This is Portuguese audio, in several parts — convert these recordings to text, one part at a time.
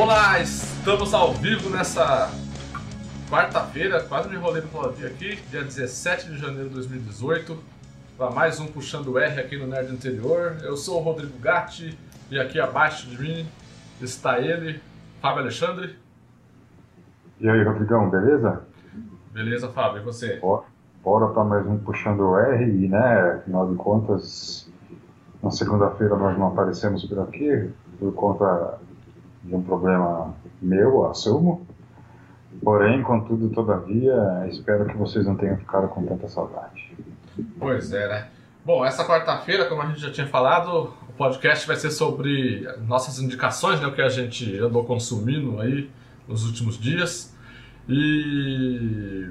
Olá, estamos ao vivo nessa quarta-feira, quase me enrolei para falar aqui, dia 17 de janeiro de 2018, para mais um Puxando R aqui no Nerd Interior. Eu sou o Rodrigo Gatti e aqui abaixo de mim está ele, Fábio Alexandre. E aí, Rodrigão, beleza? Beleza, Fábio, e você? Bora, bora para mais um Puxando R e, né, afinal de contas, na segunda-feira nós não aparecemos por aqui por conta de um problema meu, assumo. Porém, contudo, todavia, espero que vocês não tenham ficado com tanta saudade. Pois é, né? Bom, essa quarta-feira, como a gente já tinha falado, o podcast vai ser sobre nossas indicações, né, o que a gente andou consumindo aí nos últimos dias. E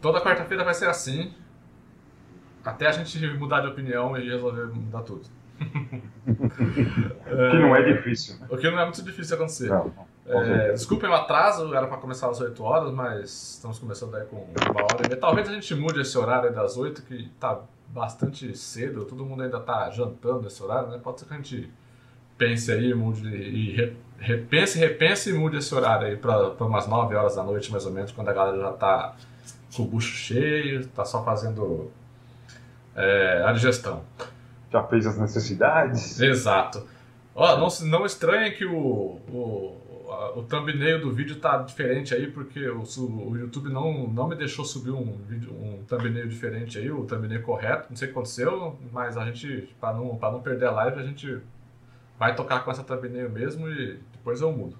toda quarta-feira vai ser assim, até a gente mudar de opinião e resolver mudar tudo. O que não é difícil. Né? O que não é muito difícil de acontecer. Não, é, desculpem o atraso, era para começar às 8 horas, mas estamos começando aí com uma hora e meia. Talvez a gente mude esse horário das 8, que está bastante cedo, todo mundo ainda está jantando nesse horário, né? Pode ser que a gente pense aí, mude e repense, repense e mude esse horário aí para umas 9 horas da noite, mais ou menos, quando a galera já está com o bucho cheio, está só fazendo é, a digestão já fez as necessidades. Exato. Ó, não, não estranhe que o, o, o thumbnail do vídeo tá diferente aí, porque o, o YouTube não, não me deixou subir um, vídeo, um thumbnail diferente aí, o thumbnail correto. Não sei o que aconteceu, mas a gente, para não, não perder a live, a gente vai tocar com essa thumbnail mesmo e depois eu mudo.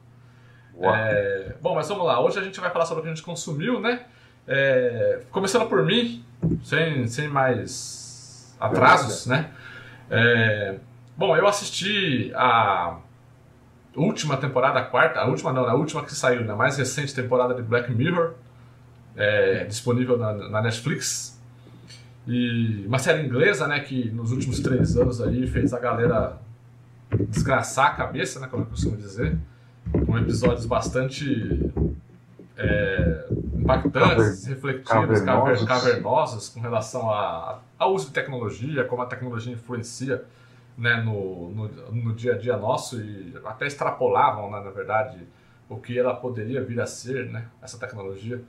É, bom, mas vamos lá. Hoje a gente vai falar sobre o que a gente consumiu, né? É, começando por mim, sem, sem mais atrasos, né? É, bom, eu assisti a última temporada, a quarta, a última não, a última que saiu, né, mais recente temporada de Black Mirror, é, disponível na, na, Netflix. E uma série inglesa, né, que nos últimos três anos aí fez a galera desgraçar a cabeça, né, como eu costumo dizer, com episódios bastante é, impactantes, reflexivos, cavernosos. cavernosos com relação ao uso de tecnologia, como a tecnologia influencia né, no, no, no, dia a dia nosso e até extrapolavam, né, na verdade, o que ela poderia vir a ser, né, essa tecnologia.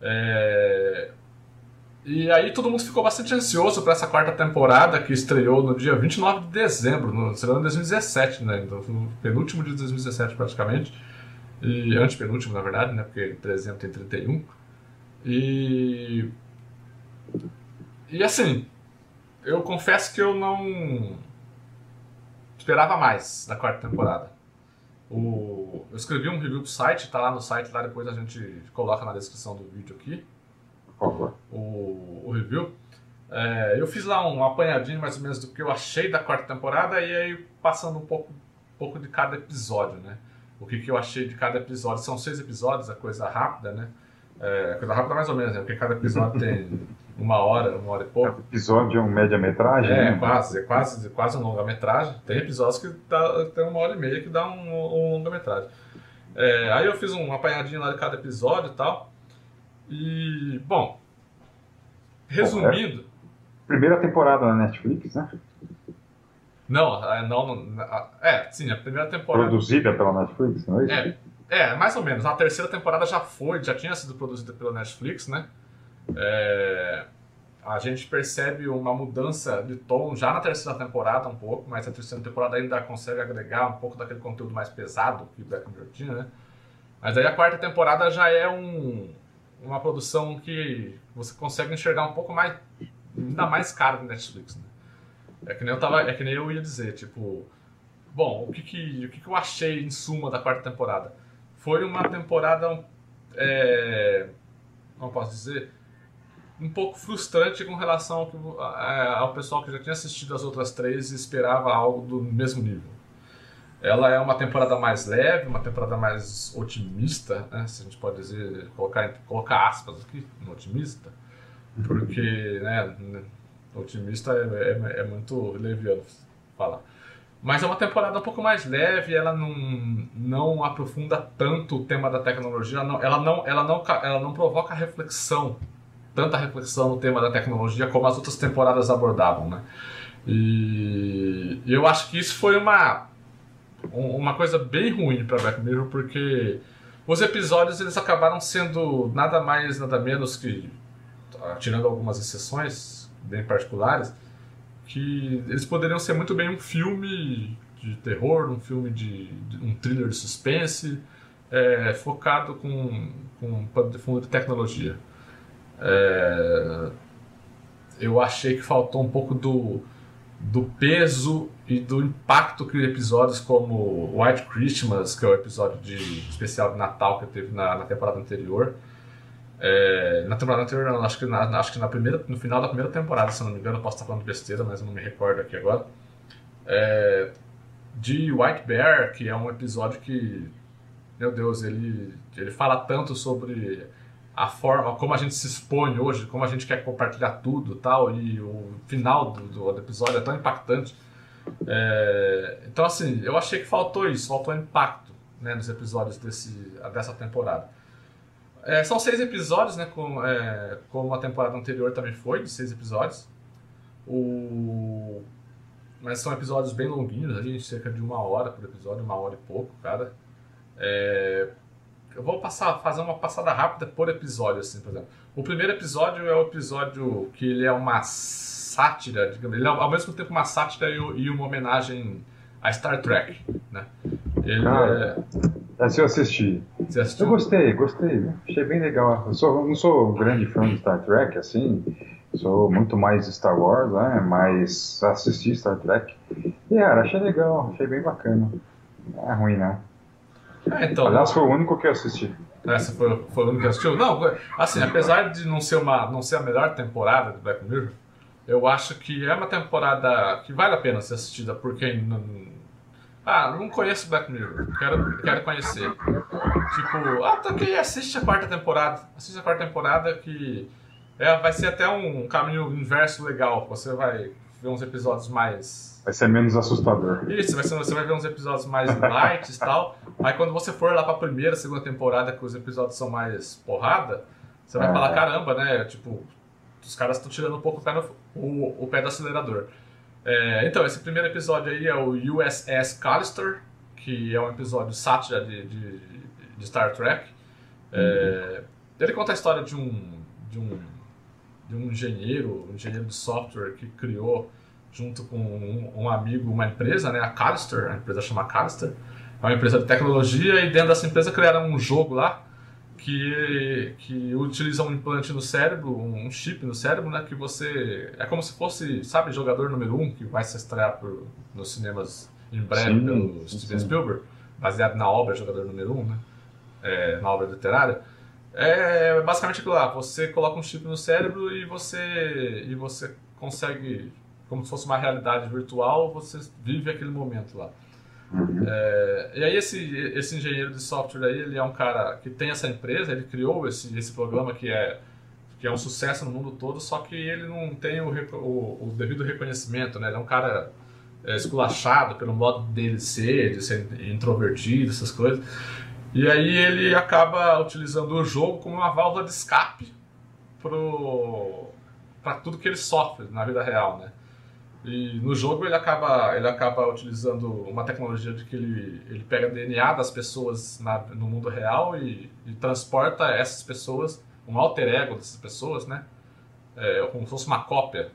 É... E aí todo mundo ficou bastante ansioso para essa quarta temporada que estreou no dia 29 de dezembro, no, estreou em 2017, né, no penúltimo dia de 2017 praticamente, e antepenúltimo na verdade, né, porque dezembro tem 31. E e assim, eu confesso que eu não esperava mais da quarta temporada. O, eu escrevi um review pro site, tá lá no site, lá depois a gente coloca na descrição do vídeo aqui. O, o review. É, eu fiz lá um apanhadinho mais ou menos do que eu achei da quarta temporada e aí passando um pouco, um pouco de cada episódio, né? O que, que eu achei de cada episódio. São seis episódios, a coisa rápida, né? É, coisa rápida mais ou menos, né? Porque cada episódio tem uma hora, uma hora e pouco. episódio é um média-metragem? É, né? quase, é quase, quase um longa-metragem. Tem episódios que dá, tem uma hora e meia que dá um, um longa-metragem. É, aí eu fiz um apanhadinho lá de cada episódio e tal. E, bom, resumindo. É primeira temporada na Netflix, né? Não, não, é, sim, a primeira temporada. Produzida pela Netflix, não é isso? É, é, mais ou menos. A terceira temporada já foi, já tinha sido produzida pela Netflix, né? É, a gente percebe uma mudança de tom já na terceira temporada um pouco, mas a terceira temporada ainda consegue agregar um pouco daquele conteúdo mais pesado que Black Mirror tinha, né? Mas aí a quarta temporada já é um, uma produção que você consegue enxergar um pouco mais, ainda mais caro do Netflix, né? É que nem eu tava, é que nem eu ia dizer, tipo, bom, o que que, o que, que eu achei em suma da quarta temporada? Foi uma temporada, é, como posso dizer, um pouco frustrante com relação ao, ao, pessoal que já tinha assistido as outras três e esperava algo do mesmo nível. Ela é uma temporada mais leve, uma temporada mais otimista, né, se a gente pode dizer, colocar, colocar aspas aqui otimista, porque né, otimista é, é, é muito leviano falar. Mas é uma temporada um pouco mais leve, ela não, não aprofunda tanto o tema da tecnologia, ela não, ela não, ela não, ela não provoca reflexão tanta reflexão no tema da tecnologia como as outras temporadas abordavam, né? E eu acho que isso foi uma uma coisa bem ruim para Black Mirror, porque os episódios eles acabaram sendo nada mais, nada menos que, tirando algumas exceções bem particulares, que eles poderiam ser muito bem um filme de terror, um filme de, de um thriller de suspense, é, focado com, com pano de fundo de tecnologia. É, eu achei que faltou um pouco do, do peso e do impacto que episódios como White Christmas, que é o episódio de especial de Natal que teve na, na temporada anterior. É, na temporada anterior, não, acho que, na, acho que na primeira, no final da primeira temporada, se não me engano, posso estar falando besteira, mas não me recordo aqui agora. É, de White Bear, que é um episódio que, meu Deus, ele, ele fala tanto sobre a forma como a gente se expõe hoje, como a gente quer compartilhar tudo tal, e o final do, do episódio é tão impactante. É, então, assim, eu achei que faltou isso, faltou impacto né, nos episódios desse, dessa temporada. É, são seis episódios, né, com, é, como a temporada anterior também foi, de seis episódios. O... Mas são episódios bem longuinhos, a gente cerca de uma hora por episódio, uma hora e pouco, cada. É, eu vou passar, fazer uma passada rápida por episódio, assim, por exemplo. O primeiro episódio é o episódio que ele é uma sátira, digamos, ele é ao mesmo tempo uma sátira e, uma homenagem a Star Trek, né? Ele é... Essa eu assisti. Você assistiu? Eu gostei, gostei. Achei bem legal. Eu, sou, não sou um grande fã de Star Trek, assim, sou muito mais Star Wars, né? Mas assisti Star Trek. E, cara, achei legal, achei bem bacana. Não é ruim, né? É, então, Aliás, foi o único que eu assisti. Essa foi, foi o único que assistiu? Não, assim, apesar de não ser, uma, não ser a melhor temporada de Black Mirror, eu acho que é uma temporada que vale a pena ser assistida por quem não. Ah, não conheço Black Mirror, quero, quero conhecer. Tipo, ah, tá ok, assiste a quarta temporada. Assiste a quarta temporada que é, vai ser até um caminho inverso legal. Você vai ver uns episódios mais Vai ser menos assustador. Isso, vai ser, você vai ver uns episódios mais light e tal. Aí quando você for lá pra primeira, segunda temporada, que os episódios são mais porrada, você vai é. falar, caramba, né? Tipo, os caras estão tirando um pouco o pé, no, o, o pé do acelerador. É, então, esse primeiro episódio aí é o USS Callister, que é um episódio sátira de, de, de Star Trek. É, uhum. Ele conta a história de um, de um, de um engenheiro, um engenheiro de software que criou junto com um, um, amigo, uma empresa, né, a Callister, a empresa chama Callister, é uma empresa de tecnologia e dentro dessa empresa criaram um jogo lá que, que utiliza um implante no cérebro, um chip no cérebro, né, que você é como se fosse, sabe, jogador número um que vai se estrear por, nos cinemas em breve sim, pelo Steven Spielberg, baseado na obra Jogador número um, né, é, na obra literária. É basicamente aquilo lá, você coloca um chip no cérebro e você e você consegue como se fosse uma realidade virtual, você vive aquele momento lá. Uhum. É, e aí esse, esse engenheiro de software aí, ele é um cara que tem essa empresa, ele criou esse, esse programa que é, que é um sucesso no mundo todo, só que ele não tem o, o, o devido reconhecimento, né? Ele é um cara é, esculachado pelo modo dele ser, de ser introvertido, essas coisas. E aí ele acaba utilizando o jogo como uma válvula de escape para tudo que ele sofre na vida real, né? E no jogo ele acaba, ele acaba utilizando uma tecnologia de que ele, ele pega DNA das pessoas na, no mundo real e, e, transporta essas pessoas, um alter ego dessas pessoas, né? É, como se fosse uma cópia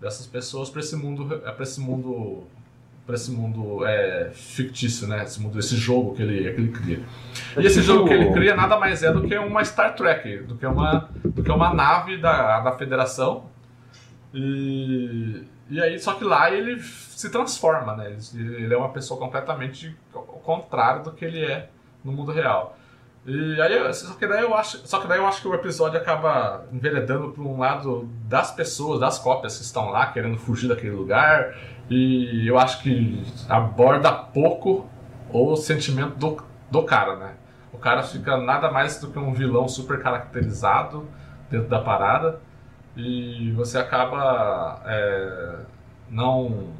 dessas pessoas para esse mundo, para esse mundo, para esse mundo é, fictício, né? Esse mundo, esse jogo que ele, que ele cria. E esse jogo que ele cria nada mais é do que uma Star Trek, do que uma, do que uma nave da, da Federação. E e aí, só que lá ele se transforma, né? Ele é uma pessoa completamente ao contrário do que ele é no mundo real. E aí, só que daí eu acho, só que daí eu acho que o episódio acaba enveredando para um lado das pessoas, das cópias que estão lá querendo fugir daquele lugar. E eu acho que aborda pouco o sentimento do, do cara, né? O cara fica nada mais do que um vilão super caracterizado dentro da parada e você acaba é, não,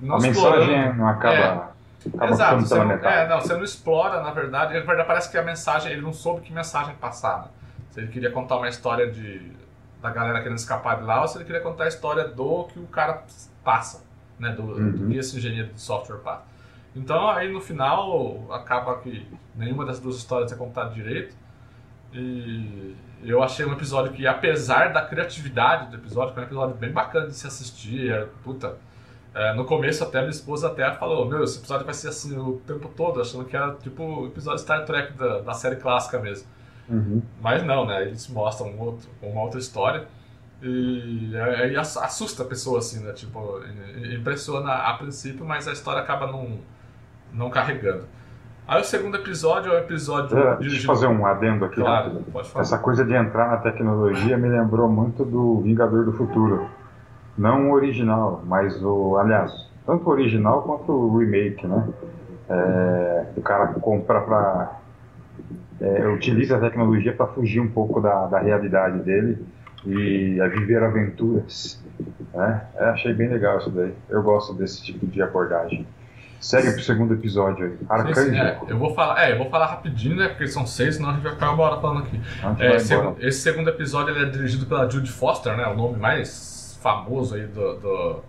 não a mensagem não acaba, é, acaba exato você não, é, não, você não explora na verdade na verdade parece que a mensagem ele não soube que mensagem passar né? se ele queria contar uma história de da galera querendo escapar de lá ou se ele queria contar a história do que o cara passa né do, uhum. do que esse engenheiro de software passa Então aí no final acaba que nenhuma das duas histórias é contada direito. E eu achei um episódio que, apesar da criatividade do episódio, foi um episódio bem bacana de se assistir. É, puta, é, no começo até minha esposa até falou, meu, esse episódio vai ser assim o tempo todo, achando que era tipo o episódio Star Trek da, da série clássica mesmo. Uhum. Mas não, né? Eles mostram um outro, uma outra história. E aí assusta a pessoa, assim, né? Tipo, impressiona a princípio, mas a história acaba não, não carregando. Aí o segundo episódio é o episódio. É, deixa eu fazer um adendo aqui. Claro, pode falar. Essa coisa de entrar na tecnologia me lembrou muito do Vingador do Futuro. Não o original, mas o. Aliás, tanto o original quanto o remake, né? É, o cara compra pra. É, utiliza a tecnologia para fugir um pouco da, da realidade dele e a viver aventuras. Né? É, achei bem legal isso daí. Eu gosto desse tipo de abordagem. Segue pro segundo episódio aí. Arcanjo. É, eu vou falar, é, eu vou falar rapidinho, né? Porque são seis, senão a gente vai ficar uma hora falando aqui. É, esse, esse, segundo episódio ele é dirigido pela Judy Foster, né? O nome mais famoso aí do, do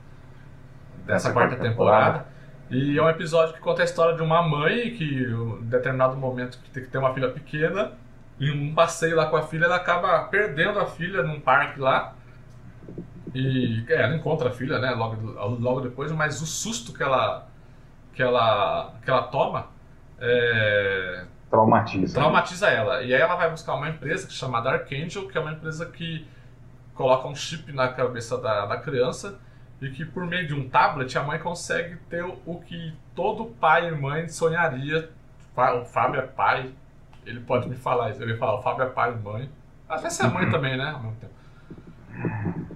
dessa quarta temporada. temporada. E é um episódio que conta a história de uma mãe que, em determinado momento, que tem que ter uma filha pequena, em um passeio lá com a filha, ela acaba perdendo a filha num parque lá. E é, ela encontra a filha, né, logo, logo depois, mas o susto que ela que ela, que ela toma é, traumatiza. traumatiza ela. E aí ela vai buscar uma empresa que é chamada Archangel, que é uma empresa que coloca um chip na cabeça da, da criança e que por meio de um tablet a mãe consegue ter o que todo pai e mãe sonharia. O Fábio é pai, ele pode me falar isso. Ele fala, o Fábio é pai e mãe. Às vezes é mãe uhum. também, né? Ao mesmo tempo.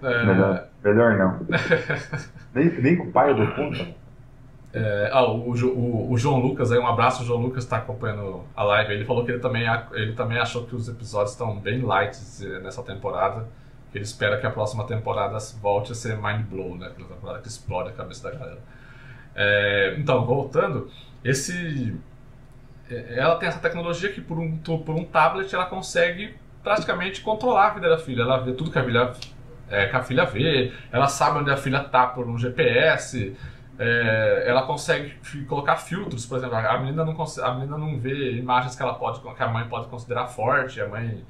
É... Melhor, melhor não. nem, nem com o pai do conta. É, ah, o, o, o, João Lucas, aí, um abraço, o João Lucas está acompanhando a live. Ele falou que ele também, ele também achou que os episódios estão bem light nessa temporada. Ele espera que a próxima temporada volte a ser mind blow, né? Aquela temporada que explode a cabeça da galera. É, então, voltando, esse, é, ela tem essa tecnologia que por um, por um tablet ela consegue praticamente controlar a vida da filha. Ela vê tudo que a filha, é, que a filha vê, ela sabe onde a filha está por um GPS, é, ela consegue colocar filtros, por exemplo, a menina não a menina não vê imagens que ela pode que a mãe pode considerar forte, a mãe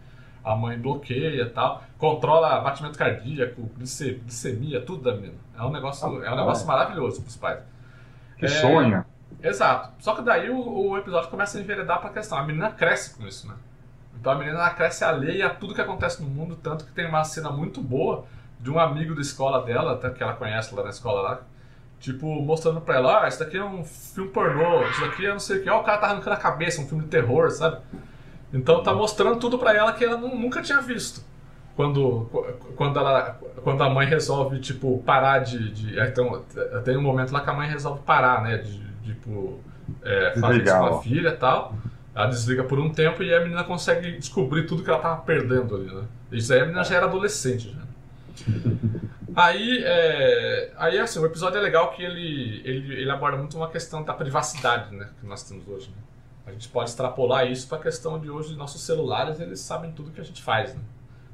a mãe bloqueia tal, controla batimento cardíaco, glicemia, tudo da menina. É um negócio, é um negócio maravilhoso para os pais. Que é, sonho. Exato. Só que daí o, o episódio começa a enveredar para a questão. A menina cresce com isso, né? Então a menina ela cresce alheia a tudo que acontece no mundo, tanto que tem uma cena muito boa de um amigo da escola dela, até que ela conhece lá na escola lá, Tipo, mostrando pra ela, ah, isso daqui é um filme pornô, isso daqui é não sei o que, ó, o cara tá arrancando a cabeça, um filme de terror, sabe? Então tá mostrando tudo pra ela que ela nunca tinha visto. Quando, quando, ela, quando a mãe resolve, tipo, parar de. de então, tem um momento lá que a mãe resolve parar, né? De, tipo, é, fazer isso com a filha e tal. Ela desliga por um tempo e a menina consegue descobrir tudo que ela tava perdendo ali, né? Isso aí a menina já era adolescente, já. Aí, é, aí assim, o episódio é legal que ele, ele, ele aborda muito uma questão da privacidade né, que nós temos hoje. Né? A gente pode extrapolar isso para a questão de hoje, nossos celulares, eles sabem tudo que a gente faz. Né?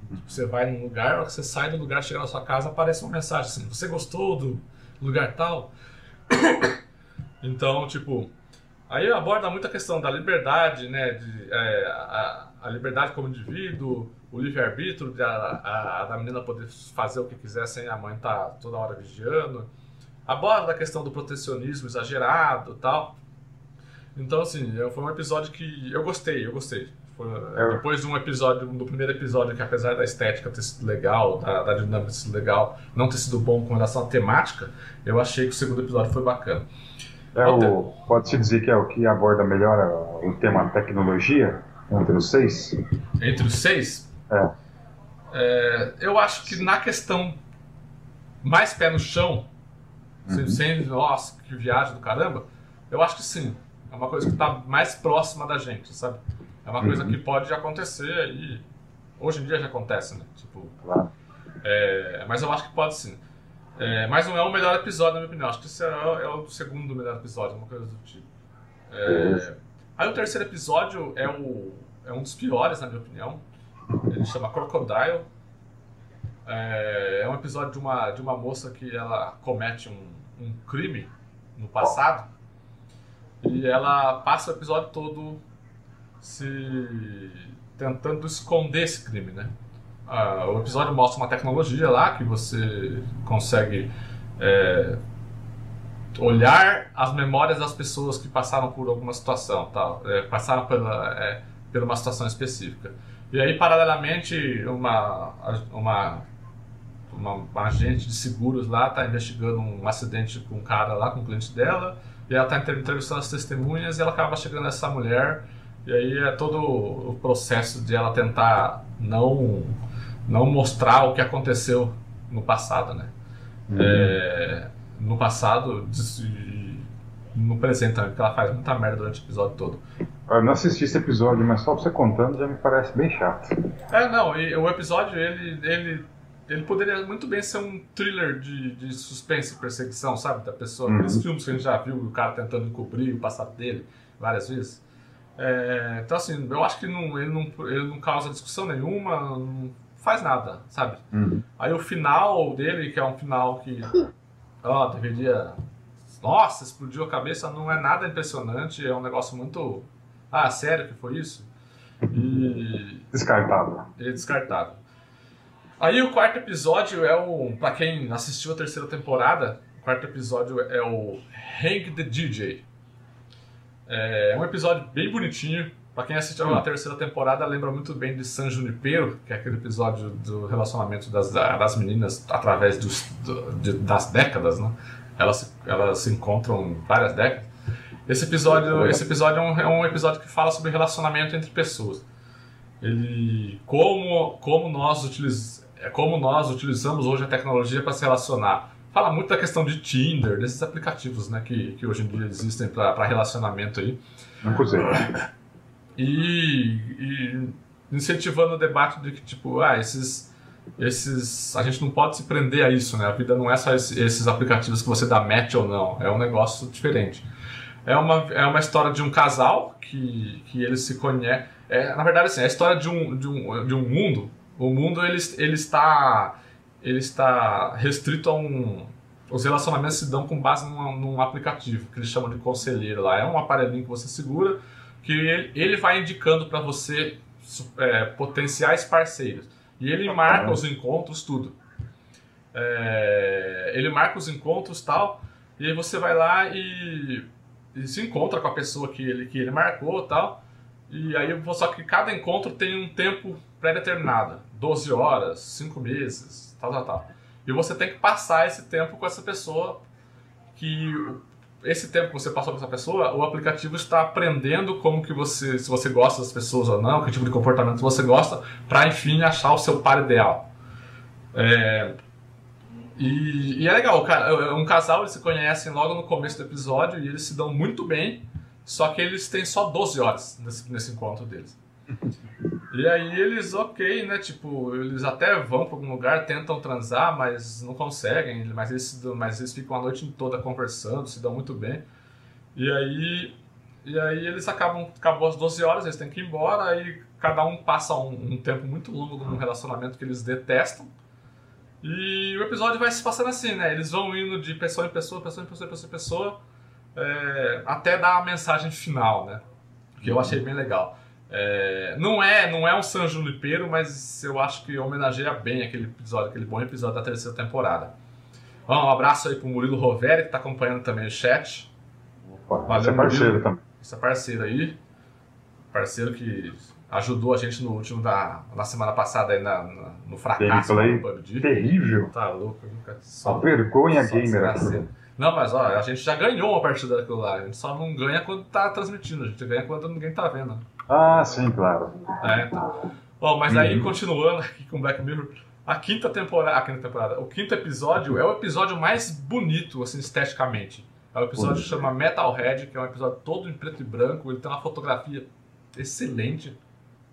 Tipo, você vai num lugar, você sai do lugar, chega na sua casa, aparece uma mensagem assim, você gostou do lugar tal? então, tipo, aí aborda muito a questão da liberdade, né, de, é, a, a liberdade como indivíduo, o livre-arbítrio da, da menina poder fazer o que quiser sem a mãe estar tá toda hora vigiando. Aborda a questão do protecionismo exagerado tal. Então, assim, foi um episódio que eu gostei, eu gostei. Foi, é. Depois de um episódio, do primeiro episódio, que apesar da estética ter sido legal, da, da dinâmica ter sido legal, não ter sido bom com relação à temática, eu achei que o segundo episódio foi bacana. É o, pode-se dizer que é o que aborda melhor o tema tecnologia entre os seis? Entre os seis? É. É, eu acho que na questão mais pé no chão, uhum. sem, nossa, que viagem do caramba, eu acho que sim. É uma coisa que está mais próxima da gente, sabe? É uma uhum. coisa que pode acontecer e hoje em dia já acontece, né? Tipo, claro. é, mas eu acho que pode sim. É, mas não é o melhor episódio, na minha opinião. Acho que esse é, é o segundo melhor episódio, uma coisa do tipo. É, aí o terceiro episódio é, o, é um dos piores, na minha opinião. Ele chama Crocodile. É, é um episódio de uma, de uma moça que ela comete um, um crime no passado. E ela passa o episódio todo se tentando esconder esse crime, né? Ah, o episódio mostra uma tecnologia lá que você consegue é, olhar as memórias das pessoas que passaram por alguma situação, tal, é, passaram pela, é, por uma situação específica. E aí, paralelamente, uma, uma, uma, uma agente de seguros lá está investigando um acidente com um cara lá, com um cliente dela, e ela está entrevistando as testemunhas e ela acaba chegando a essa mulher, e aí é todo o processo de ela tentar não, não mostrar o que aconteceu no passado, né? Uhum. É, no passado no presente também, porque ela faz muita merda durante o episódio todo. Eu não assisti esse episódio, mas só você contando já me parece bem chato. É, não, e o episódio, ele, ele, ele poderia muito bem ser um thriller de, de suspense e perseguição, sabe? Da pessoa, uhum. aqueles filmes que a gente já viu, o cara tentando encobrir o passado dele várias vezes. É, então, assim, eu acho que não, ele, não, ele não causa discussão nenhuma, não faz nada, sabe? Uhum. Aí o final dele, que é um final que ó, deveria. Nossa, explodiu a cabeça, não é nada impressionante, é um negócio muito. Ah, sério que foi isso? E. Descartável. É descartável. Aí o quarto episódio é o. Pra quem assistiu a terceira temporada, o quarto episódio é o Hang the DJ. É um episódio bem bonitinho. Pra quem assistiu a terceira temporada, lembra muito bem de San Junipero, que é aquele episódio do relacionamento das, das meninas através dos, do, de, das décadas, né? Elas, elas se encontram várias décadas. Esse episódio, esse episódio é um, é um episódio que fala sobre relacionamento entre pessoas. Ele, como, como, nós utiliz, é como nós utilizamos hoje a tecnologia para se relacionar. Fala muito da questão de Tinder, desses aplicativos né, que, que hoje em dia existem para relacionamento aí. Inclusive e, e incentivando o debate de que, tipo, ah, esses, esses. A gente não pode se prender a isso, né? A vida não é só esse, esses aplicativos que você dá match ou não, é um negócio diferente. É uma, é uma história de um casal que, que eles se conhecem. É, na verdade, assim, é a história de um, de um, de um mundo. O mundo ele, ele, está, ele está restrito a um. Os relacionamentos se dão com base num, num aplicativo que eles chamam de conselheiro lá. É um aparelhinho que você segura que ele, ele vai indicando para você é, potenciais parceiros. E ele marca os encontros, tudo. É, ele marca os encontros tal, e aí você vai lá e, e, se encontra com a pessoa que ele, que ele marcou tal. E aí, só que cada encontro tem um tempo pré-determinado 12 horas, 5 meses, tal, tal, tal. E você tem que passar esse tempo com essa pessoa que esse tempo que você passou com essa pessoa, o aplicativo está aprendendo como que você, se você gosta das pessoas ou não, que tipo de comportamento você gosta, para enfim achar o seu par ideal. É, e, e, é legal, cara, um casal eles se conhecem logo no começo do episódio e eles se dão muito bem, só que eles têm só 12 horas nesse, nesse encontro deles. E aí eles, ok, né? Tipo, eles até vão para algum lugar, tentam transar, mas não conseguem. Mas eles, mas eles ficam a noite toda conversando, se dão muito bem. E aí, e aí eles acabam, acabou as 12 horas, eles têm que ir embora, aí cada um passa um, um tempo muito longo num relacionamento que eles detestam. E o episódio vai se passando assim, né? Eles vão indo de pessoa em pessoa, pessoa em pessoa, pessoa em pessoa, é, até dar a mensagem final, né? Que eu achei bem legal. É, não é não é um San Junipero, mas eu acho que homenageia bem aquele episódio, aquele bom episódio da terceira temporada. Bom, um abraço aí pro Murilo Roveri, que está acompanhando também o chat. Valeu, Esse é parceiro Murilo. também. Esse é parceiro aí. Parceiro que ajudou a gente no último da na semana passada aí na, na no fracasso do PUBG. Terrível. Tá louco, nunca. Só, a vergonha só gamer. Não, mas ó, a gente já ganhou uma partida daquilo lá. A gente só não ganha quando tá transmitindo, a gente ganha quando ninguém tá vendo. Ah, sim, claro. É, então. Bom, mas aí, uhum. continuando aqui com Black Mirror, a quinta temporada, a quinta temporada, o quinto episódio é o episódio mais bonito, assim, esteticamente. É o episódio que chama Metalhead, que é um episódio todo em preto e branco, ele tem uma fotografia excelente.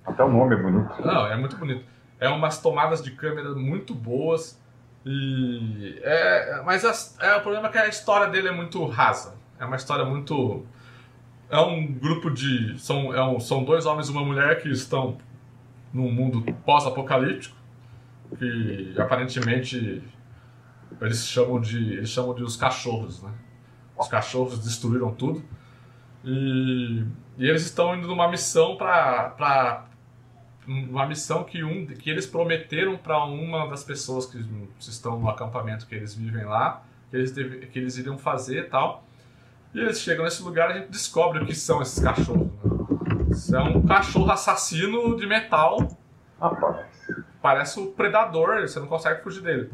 Até o nome é bonito. Não, é muito bonito. É umas tomadas de câmera muito boas. E é, mas é, o problema é que a história dele é muito rasa. É uma história muito é um grupo de. São, é um, são dois homens e uma mulher que estão num mundo pós-apocalíptico, que aparentemente eles chamam de. Eles chamam de os cachorros, né? Os cachorros destruíram tudo. E, e eles estão indo numa missão para uma missão que um que eles prometeram para uma das pessoas que estão no acampamento que eles vivem lá, que eles deve, que eles iriam fazer e tal. E eles chegam nesse lugar e a gente descobre o que são esses cachorros. Né? É um cachorro assassino de metal. Rapaz. Parece o predador, você não consegue fugir dele.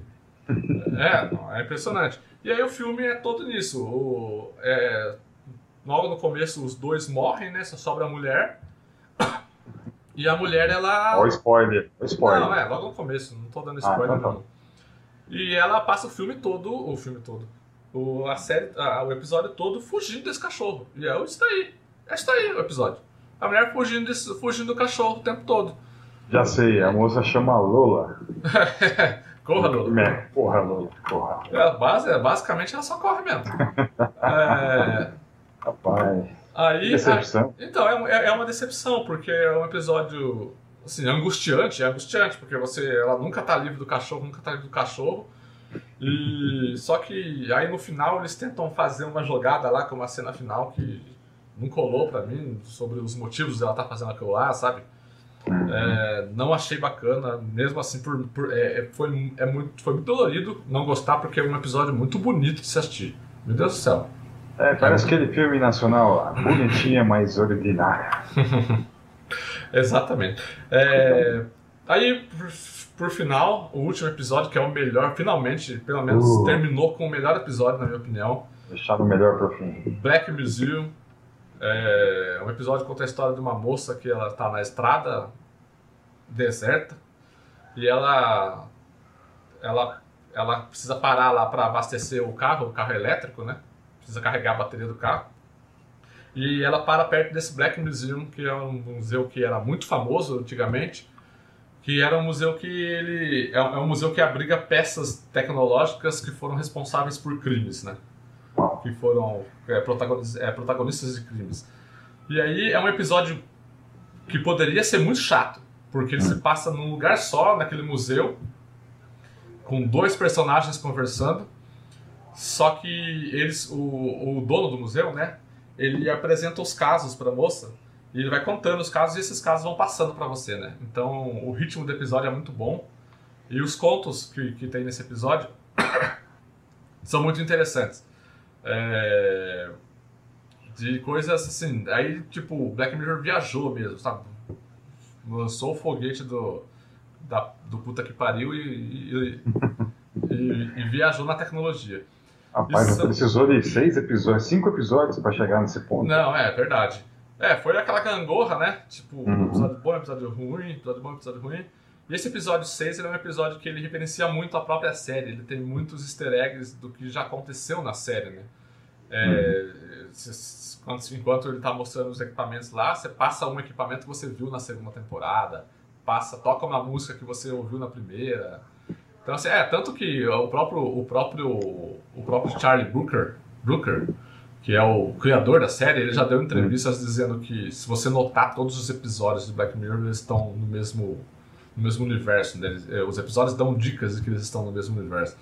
é, não, é impressionante. E aí o filme é todo nisso. O, é, logo no começo os dois morrem, né? Só sobra a mulher. E a mulher, ela. Ó, spoiler. spoiler. Não, é, logo no começo, não tô dando spoiler ah, então tá, não. E ela passa o filme todo, o filme todo, o, a série, a, o episódio todo fugindo desse cachorro. E é isso daí. É isso daí o episódio. A mulher fugindo, desse, fugindo do cachorro o tempo todo. Já sei, a moça chama Lola. corra, Lola. É, corra, Lola, corra. É, base, basicamente ela só corre mesmo. é... Rapaz. Aí, decepção. Aí, então, é, é uma decepção, porque é um episódio assim, angustiante, é angustiante, porque você, ela nunca tá livre do cachorro, nunca tá livre do cachorro. E só que aí no final eles tentam fazer uma jogada lá, com uma cena final que não colou para mim sobre os motivos dela tá fazendo aquilo lá, sabe? Uhum. É, não achei bacana, mesmo assim por, por é, é, foi, é muito, foi muito dolorido não gostar porque é um episódio muito bonito de se assistir. Meu Deus do céu. É, parece aquele filme nacional, bonitinha, mas ordinária. Exatamente. É, aí, por, por, final, o último episódio, que é o melhor, finalmente, pelo menos uh. terminou com o melhor episódio, na minha opinião. Deixar o melhor pro fim. Black Museum. É um episódio que conta a história de uma moça que ela tá na estrada deserta e ela ela ela precisa parar lá para abastecer o carro, o carro elétrico, né? Precisa carregar a bateria do carro. E ela para perto desse Black Museum, que é um museu que era muito famoso antigamente, que era um museu que ele é um é museu que abriga peças tecnológicas que foram responsáveis por crimes, né? Que foram é, protagonistas, é, protagonistas de crimes. E aí é um episódio que poderia ser muito chato, porque ele se passa num lugar só, naquele museu, com dois personagens conversando. Só que eles, o, o dono do museu, né? ele apresenta os casos para a moça e ele vai contando os casos e esses casos vão passando para você, né? Então o ritmo do episódio é muito bom e os contos que, que tem nesse episódio são muito interessantes. É... De coisas assim, aí tipo, Black Mirror viajou mesmo, sabe? Lançou o foguete do, da, do puta que pariu e, e, e, e viajou na tecnologia. Rapaz, Isso... precisou de seis episódios, cinco episódios para chegar nesse ponto. Não, é verdade. É, foi aquela gangorra, né? Tipo, uhum. episódio bom, episódio ruim, episódio bom, episódio ruim. E esse episódio 6 é um episódio que ele referencia muito a própria série. Ele tem muitos easter eggs do que já aconteceu na série, né? É, uhum. enquanto ele está mostrando os equipamentos lá, você passa um equipamento que você viu na segunda temporada, passa, toca uma música que você ouviu na primeira. Então, assim, é, tanto que o próprio, o próprio, o próprio Charlie Brooker, Brooker, que é o criador da série, ele já deu entrevistas dizendo que se você notar todos os episódios de Black Mirror, eles estão no mesmo, no mesmo universo. Né? Os episódios dão dicas de que eles estão no mesmo universo.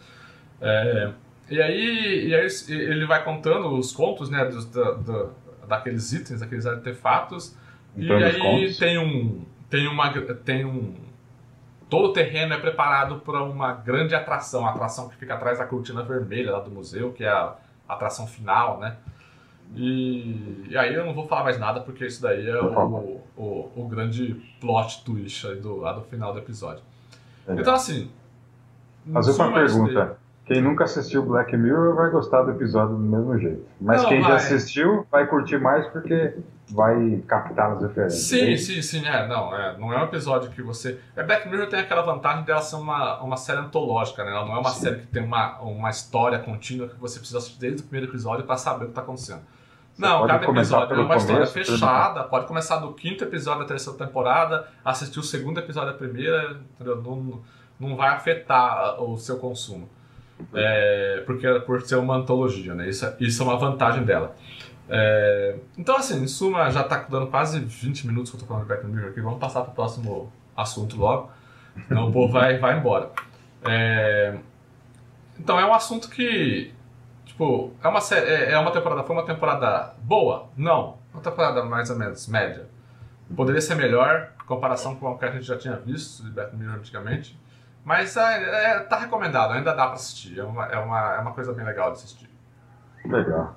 É, e, aí, e aí ele vai contando os contos né, dos, da, da, daqueles itens, daqueles artefatos. Então, e aí tem um, tem, uma, tem um, todo o terreno é preparado para uma grande atração, a atração que fica atrás da cortina vermelha lá do museu, que é a atração final, né? E, e aí eu não vou falar mais nada, porque isso daí é o, o, o, grande plot twist do, lá do final do episódio. É. Então, assim. Fazer uma pergunta. Quem nunca assistiu Black Mirror vai gostar do episódio do mesmo jeito. Mas não, quem vai. já assistiu vai curtir mais porque vai captar as referências. Sim, sim, sim. É, não, é, não é um episódio que você. É, Black Mirror tem aquela vantagem dela ser uma, uma série antológica, né? Ela não é uma sim. série que tem uma, uma história contínua que você precisa assistir desde o primeiro episódio para saber o que está acontecendo. Você não, cada episódio é uma história fechada. Pode começar do quinto episódio da terceira temporada, assistir o segundo episódio da primeira, entendeu? Não, não vai afetar o seu consumo. É, porque por ser uma antologia, né? Isso, isso é uma vantagem dela. É, então, assim, em suma, já está dando quase 20 minutos que eu estou falando de Black Mirror aqui. Vamos passar para o próximo assunto logo. Senão o povo vai, vai embora. É, então, é um assunto que. Tipo, é uma, é, é uma temporada. Foi uma temporada boa? Não. Uma temporada mais ou menos média. Poderia ser melhor, em comparação com o que a gente já tinha visto de Black Mirror antigamente. Mas é, é, tá recomendado, ainda dá pra assistir. É uma, é, uma, é uma coisa bem legal de assistir. Legal.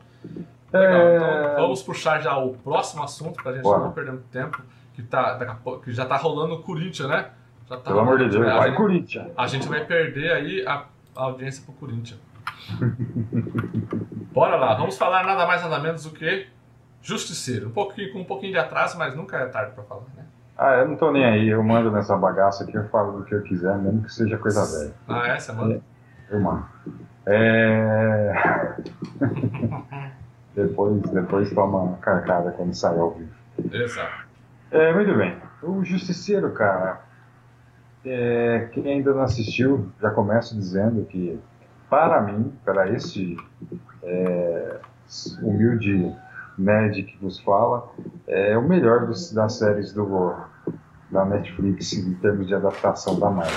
Legal, É, então vamos puxar já o próximo assunto pra gente Bora. não perder muito tempo. Que, tá, daqui a pouco- que já tá rolando o Corinthians, né? Já tá Pelo amor de Deus, né? A vai gente- Corinthians. A gente vai perder aí a, a audiência pro Corinthians. Bora lá, vamos falar nada mais nada menos do que Justiceiro. Um pouquinho, com um pouquinho de atraso, mas nunca é tarde pra falar, né? Ah, eu não tô nem aí, eu mando nessa bagaça aqui, eu falo do que eu quiser, mesmo que seja coisa velha. Ah, essa, mano. Eu mando. É... depois, depois toma uma carcada quando sai ao vivo. Exato. É, muito bem. O Justiceiro, cara, é, quem ainda não assistiu, já começo dizendo que, para mim, para esse é, humilde nerd que vos fala, é o melhor dos- das séries do, da Netflix em termos de adaptação da Marvel.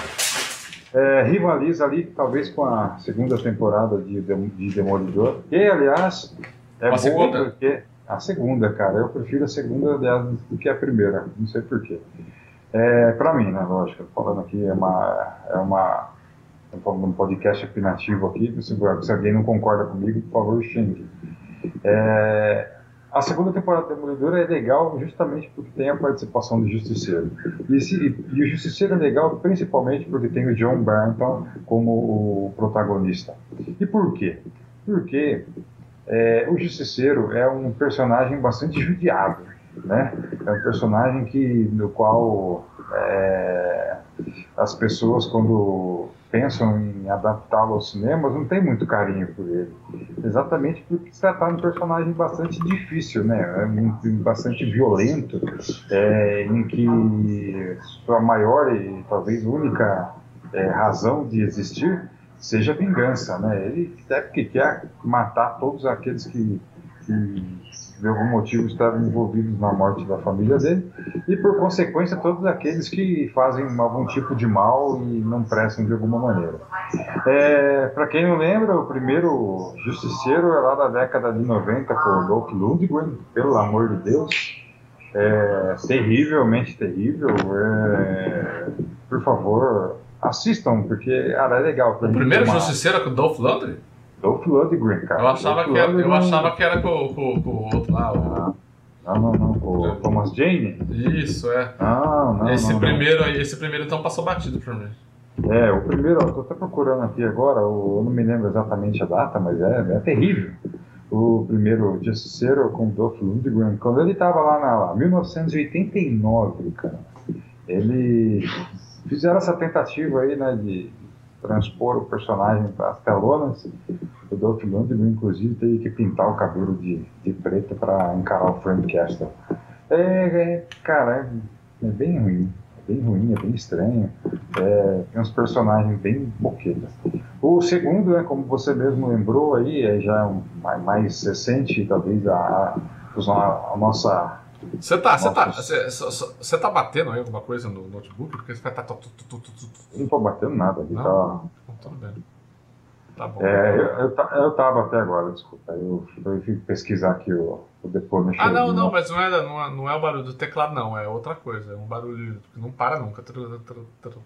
É, rivaliza ali, talvez, com a segunda temporada de, de Demolidor, que, aliás, é A boa segunda? porque... A segunda, cara, eu prefiro a segunda dela do que a primeira, não sei porquê. É, pra mim, né, lógico, falando aqui, é uma... É uma num podcast opinativo aqui, se, se alguém não concorda comigo, por favor, xingue. É, a segunda temporada do Demolidor é legal justamente porque tem a participação do Justiceiro. E, esse- e o Justiceiro é legal principalmente porque tem o John Barton como o protagonista. E por quê? Porque é, o Justiceiro é um personagem bastante judiado, né? É um personagem que, no qual é, as pessoas, quando pensam em adaptá-lo aos cinemas, não tem muito carinho por ele. Exatamente porque se trata de um personagem bastante difícil, né? É bastante violento, é, em que sua maior e talvez única é, razão de existir seja vingança, né? Ele até porque quer matar todos aqueles que, que de algum motivo estavam envolvidos na morte da família dele e por consequência todos aqueles que fazem algum tipo de mal e não prestam de alguma maneira. É, para quem não lembra, o primeiro Justiceiro é lá da década de 90 por Dolph Lundgren, pelo amor de Deus. É, terrivelmente terrível. É, por favor, assistam, porque cara, é legal. O primeiro Justiceiro é com o Dolph Lundgren? Dolph Lundgren, cara. Eu achava, que era, eu achava que era com, com, com o outro lá. o- Não, não, não. O Thomas Jane? Isso, é. Não, não. esse, não, não. primeiro, aí- esse primeiro então passou batido pra mim. É, o primeiro, eu tô até procurando aqui agora, eu não me lembro exatamente a data, mas é, é terrível. O primeiro Justiceiro com Dolph Lundgren, quando ele tava lá na lá, 1989, cara, ele fizeram essa tentativa aí, né, de transpor o personagem para as telonas. O Dolph Lundgren, inclusive, teve que pintar o cabelo de, de preto para encarar o Frank Castle. É, é, cara, é, é bem ruim. É bem ruim, é bem estranho. É, tem uns personagens bem boquetas. O segundo, né, como você mesmo lembrou aí, é já um, mais, recente, talvez, a, a, a nossa. Você tá, você tá, você, tá batendo aí alguma coisa no notebook? Porque você vai. Tá, tu, tu, tu, tu, tu, tu. Eu não tô batendo nada Não? tá. Não, tudo bem. Tá bom. É, eu, eu, eu tava até agora, desculpa. Eu, eu fui pesquisar aqui o, o depois Ah, não, não, mas não é, não, é, não é o barulho do teclado, não. É outra coisa. É um barulho que não para nunca. Tru, tru, tru.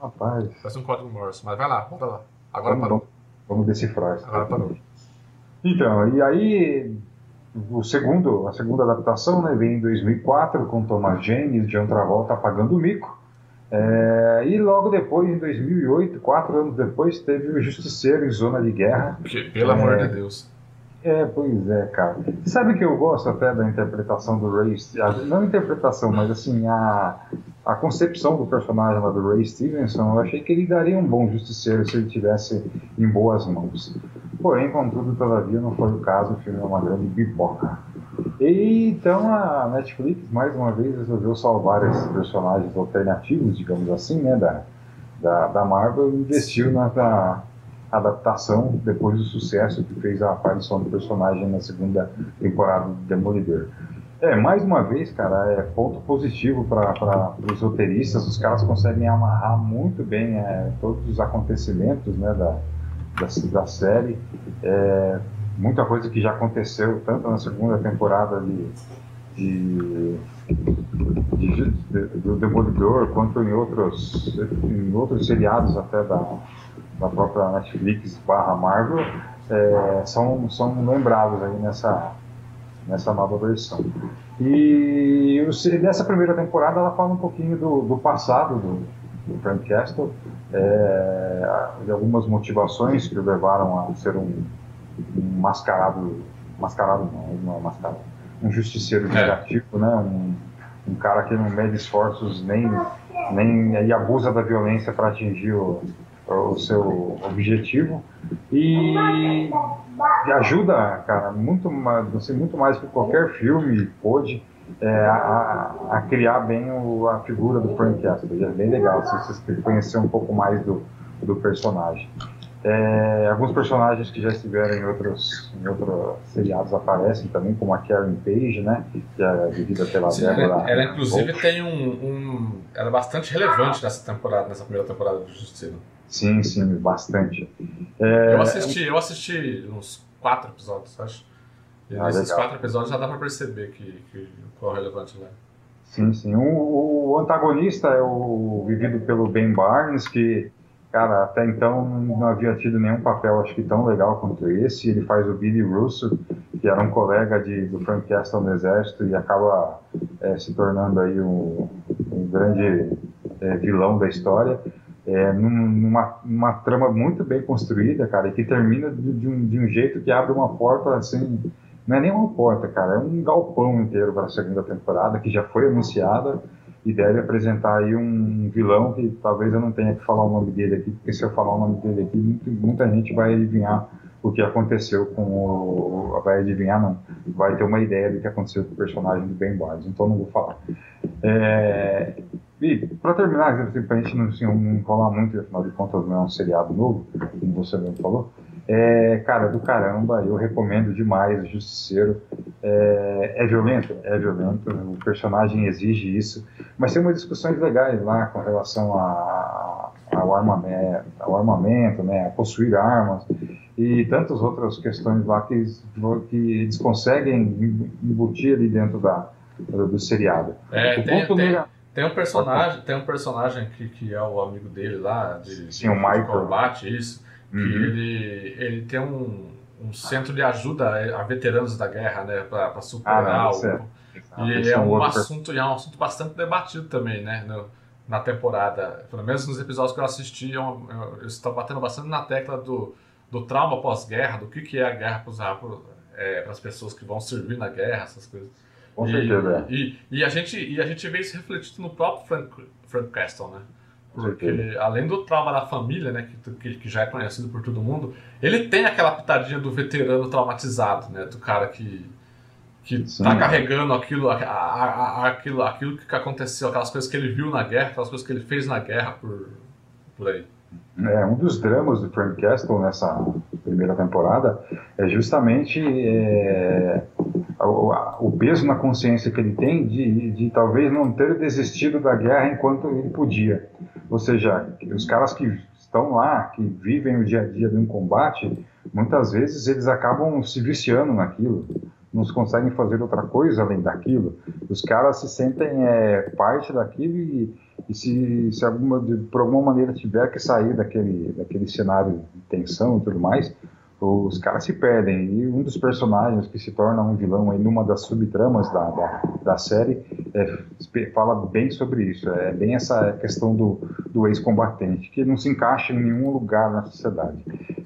Rapaz, Parece um código Morse. Mas vai lá, bora lá. Agora vamos, parou. vamos, vamos decifrar isso. Agora parou. Então, e aí o segundo, a segunda adaptação né, vem em 2004 com Thomas Jane e John Travolta apagando o mico. É, e logo depois, em 2008, quatro anos depois, teve o Justiceiro em Zona de Guerra. Pelo É. amor de Deus. É, pois é, cara. Você sabe que eu gosto até da interpretação do Ray não a interpretação, mas assim, a, a concepção do personagem lá do Ray Stevenson, eu achei que ele daria um bom justiceiro se ele tivesse em boas mãos. Porém, contudo, todavia, não foi o caso, o filme é uma grande pipoca. E então a Netflix, mais uma vez, resolveu salvar esses personagens alternativos, digamos assim, né, da, da, da Marvel e investiu na, na adaptação depois do sucesso que fez a aparição do personagem na segunda temporada do Demolidor. É, mais uma vez, cara, é ponto positivo para os roteiristas, os caras conseguem amarrar muito bem é, todos os acontecimentos né, da, da, da série. É, muita coisa que já aconteceu, tanto na segunda temporada de, de, de, de, do Demolidor, quanto em outros, em outros seriados até da, da própria Netflix barra Marvel, é, são, são lembrados aí nessa, nessa nova versão. E nessa primeira temporada ela fala um pouquinho do, do passado do, do Frank Castle, é, de algumas motivações que o levaram a ser um, um mascarado, mascarado não, não é mascarado, um justiceiro é. negativo, né? Um, um, cara que não mede esforços nem, nem e abusa da violência para atingir o, o seu objetivo e ajuda, cara, muito mais, assim, muito mais que qualquer filme pôde é, a, a, criar bem o, a figura do Frank Castle. É bem legal se vocês conhecer um pouco mais do, do personagem. É, alguns personagens que já estiveram em outros, em outros seriados aparecem também, como a Karen Page, né? Que é vivida pela Sim, Débora. Ela, inclusive, tem um, um, Ela é bastante relevante nessa temporada, nessa primeira temporada do Justiceiro. Sim, sim, bastante. É... Eu assisti, eu assisti uns quatro episódios, acho. E ah, nesses legal. quatro episódios já dá pra perceber que, que qual é o relevante lá. Sim, sim. O, o, antagonista é o vivido pelo Ben Barnes, que, cara, até então não havia tido nenhum papel, acho que tão legal quanto esse. Ele faz o Billy Russo, que era um colega de, do Frank Castle no Exército e acaba é, se tornando aí um, um grande é, vilão da história é, numa, numa trama muito bem construída, cara, e que termina de, de, um, de um jeito que abre uma porta assim. Não é nem uma porta, cara, é um galpão inteiro para a segunda temporada que já foi anunciada e deve apresentar aí um vilão que talvez eu não tenha que falar o nome dele aqui, porque se eu falar o nome dele aqui, muita, gente vai adivinhar o que aconteceu com o. Vai adivinhar, não. Vai ter uma ideia do que aconteceu com o personagem do Ben Barnes, então não vou falar. É, e, para terminar, assim, para a gente não, assim, não falar muito, afinal de contas não é um seriado novo, como você mesmo falou, é, cara, do caramba, eu recomendo demais o Justiceiro. É, é, violento? É violento, o personagem exige isso, mas tem umas discussões legais lá com relação a, ao, armamento, ao armamento, né, a possuir armas e tantas outras questões lá que, que eles conseguem embutir ali dentro da, do, do seriado. É, o tem, ponto tem... Tem um personagem, tem um personagem que, que é o amigo dele lá, de, Sim, de, de combate, isso, que uhum. ele, ele tem um, um centro de ajuda a veteranos da guerra, né, para superar ah, não, o... É, e é um, assunto, é um assunto bastante debatido também, né, no, na temporada. Pelo menos nos episódios que eu assisti, eu, eu, eu estão batendo bastante na tecla do, do trauma pós-guerra, do que, que é a guerra para é, as pessoas que vão servir na guerra, essas coisas. Com certeza. E, e, e, a gente, e a gente vê isso refletido no próprio Frank, Frank Castle, né? Porque além do trauma da família, né, que, que já é conhecido por todo mundo, ele tem aquela pitadinha do veterano traumatizado, né? Do cara que, que Sim. tá carregando aquilo, a, a, a, aquilo, aquilo que aconteceu, aquelas coisas que ele viu na guerra, aquelas coisas que ele fez na guerra por, por aí. É, um dos dramas do Frank Castle nessa primeira temporada é justamente é, o, o, peso na consciência que ele tem de, de, talvez não ter desistido da guerra enquanto ele podia. Ou seja, os caras que estão lá, que vivem o dia a dia de um combate, muitas vezes eles acabam se viciando naquilo não conseguem fazer outra coisa além daquilo. Os caras se sentem é, parte daquilo e, e se, se alguma, de, por alguma maneira tiver que sair daquele, daquele cenário de tensão e tudo mais, os caras se perdem. E um dos personagens que se torna um vilão aí numa das subtramas da, da, da série é, fala bem sobre isso. É bem essa questão do, do ex-combatente, que não se encaixa em nenhum lugar na sociedade.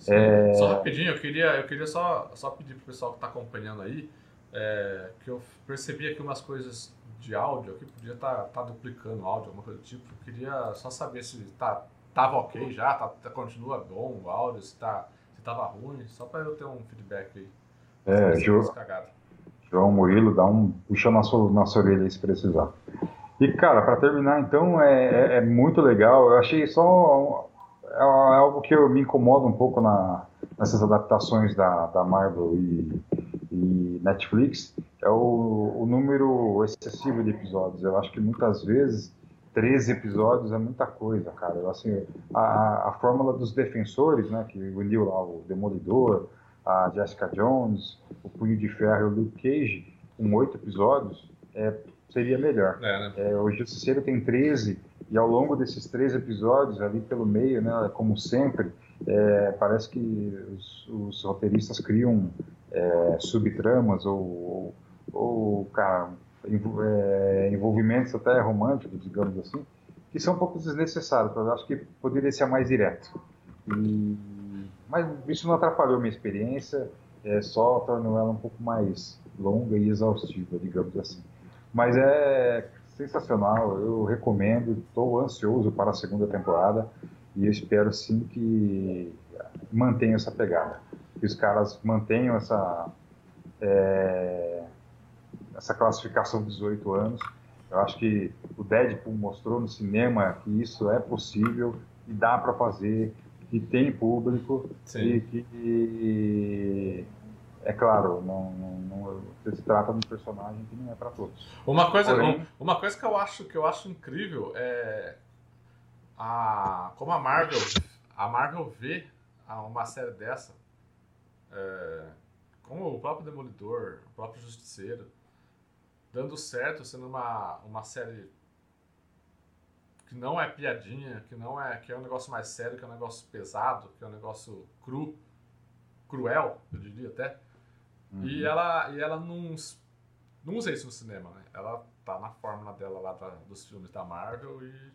É... Só rapidinho, eu queria, eu queria só, só pedir pro pessoal que está acompanhando aí, é, que eu percebi aqui umas coisas de áudio aqui, podia estar tá, tá duplicando áudio, alguma coisa do tipo. Eu queria só saber se tá, tava ok já, tá, tá continua bom o áudio, se tá tava ruim, só para eu ter um feedback aí. É, jo... João Murilo, dá um puxa na sua, na sua orelha aí se precisar. E, cara, para terminar, então, é, é, é, muito legal. Eu achei só. É, é algo que eu, me incomoda um pouco na, nessas adaptações da, da Marvel e, e Netflix. É o, o número excessivo de episódios. Eu acho que muitas vezes 13 episódios é muita coisa, cara. Assim, a, a fórmula dos defensores, né, que uniu lá o Demolidor, a Jessica Jones, o Punho de Ferro e o Luke Cage, com oito episódios, é, seria melhor. É, né? É, o Justiceiro tem 13, e ao longo desses três episódios, ali pelo meio, né, como sempre, é, parece que os, os roteiristas criam é, subtramas ou, ou, cara, é, envolvimentos até românticos, digamos assim, que são um pouco desnecessários. Eu acho que poderia ser mais direto. E, mas isso não atrapalhou minha experiência, é, só tornou ela um pouco mais longa e exaustiva, digamos assim. Mas é sensacional, eu recomendo, estou ansioso para a segunda temporada e eu espero sim que mantenha essa pegada, que os caras mantenham essa é, essa classificação de 18 anos. Eu acho que o Deadpool mostrou no cinema que isso é possível e dá para fazer, que tem público Sim. e que é claro, não, não, não se trata de um personagem que não é para todos. Uma coisa, Porém- um- uma coisa que eu acho que eu acho incrível é a como a Marvel a Marvel vê a- uma série dessa é, como o próprio Demolidor, o próprio Justiceiro dando certo, sendo uma, uma série que não é piadinha, que não é que é um negócio mais sério, que é um negócio pesado, que é um negócio cru, cruel, eu diria até. E ela, e ela não, não usa isso no cinema, né? Ela tá na fórmula dela lá da- dos filmes da Marvel e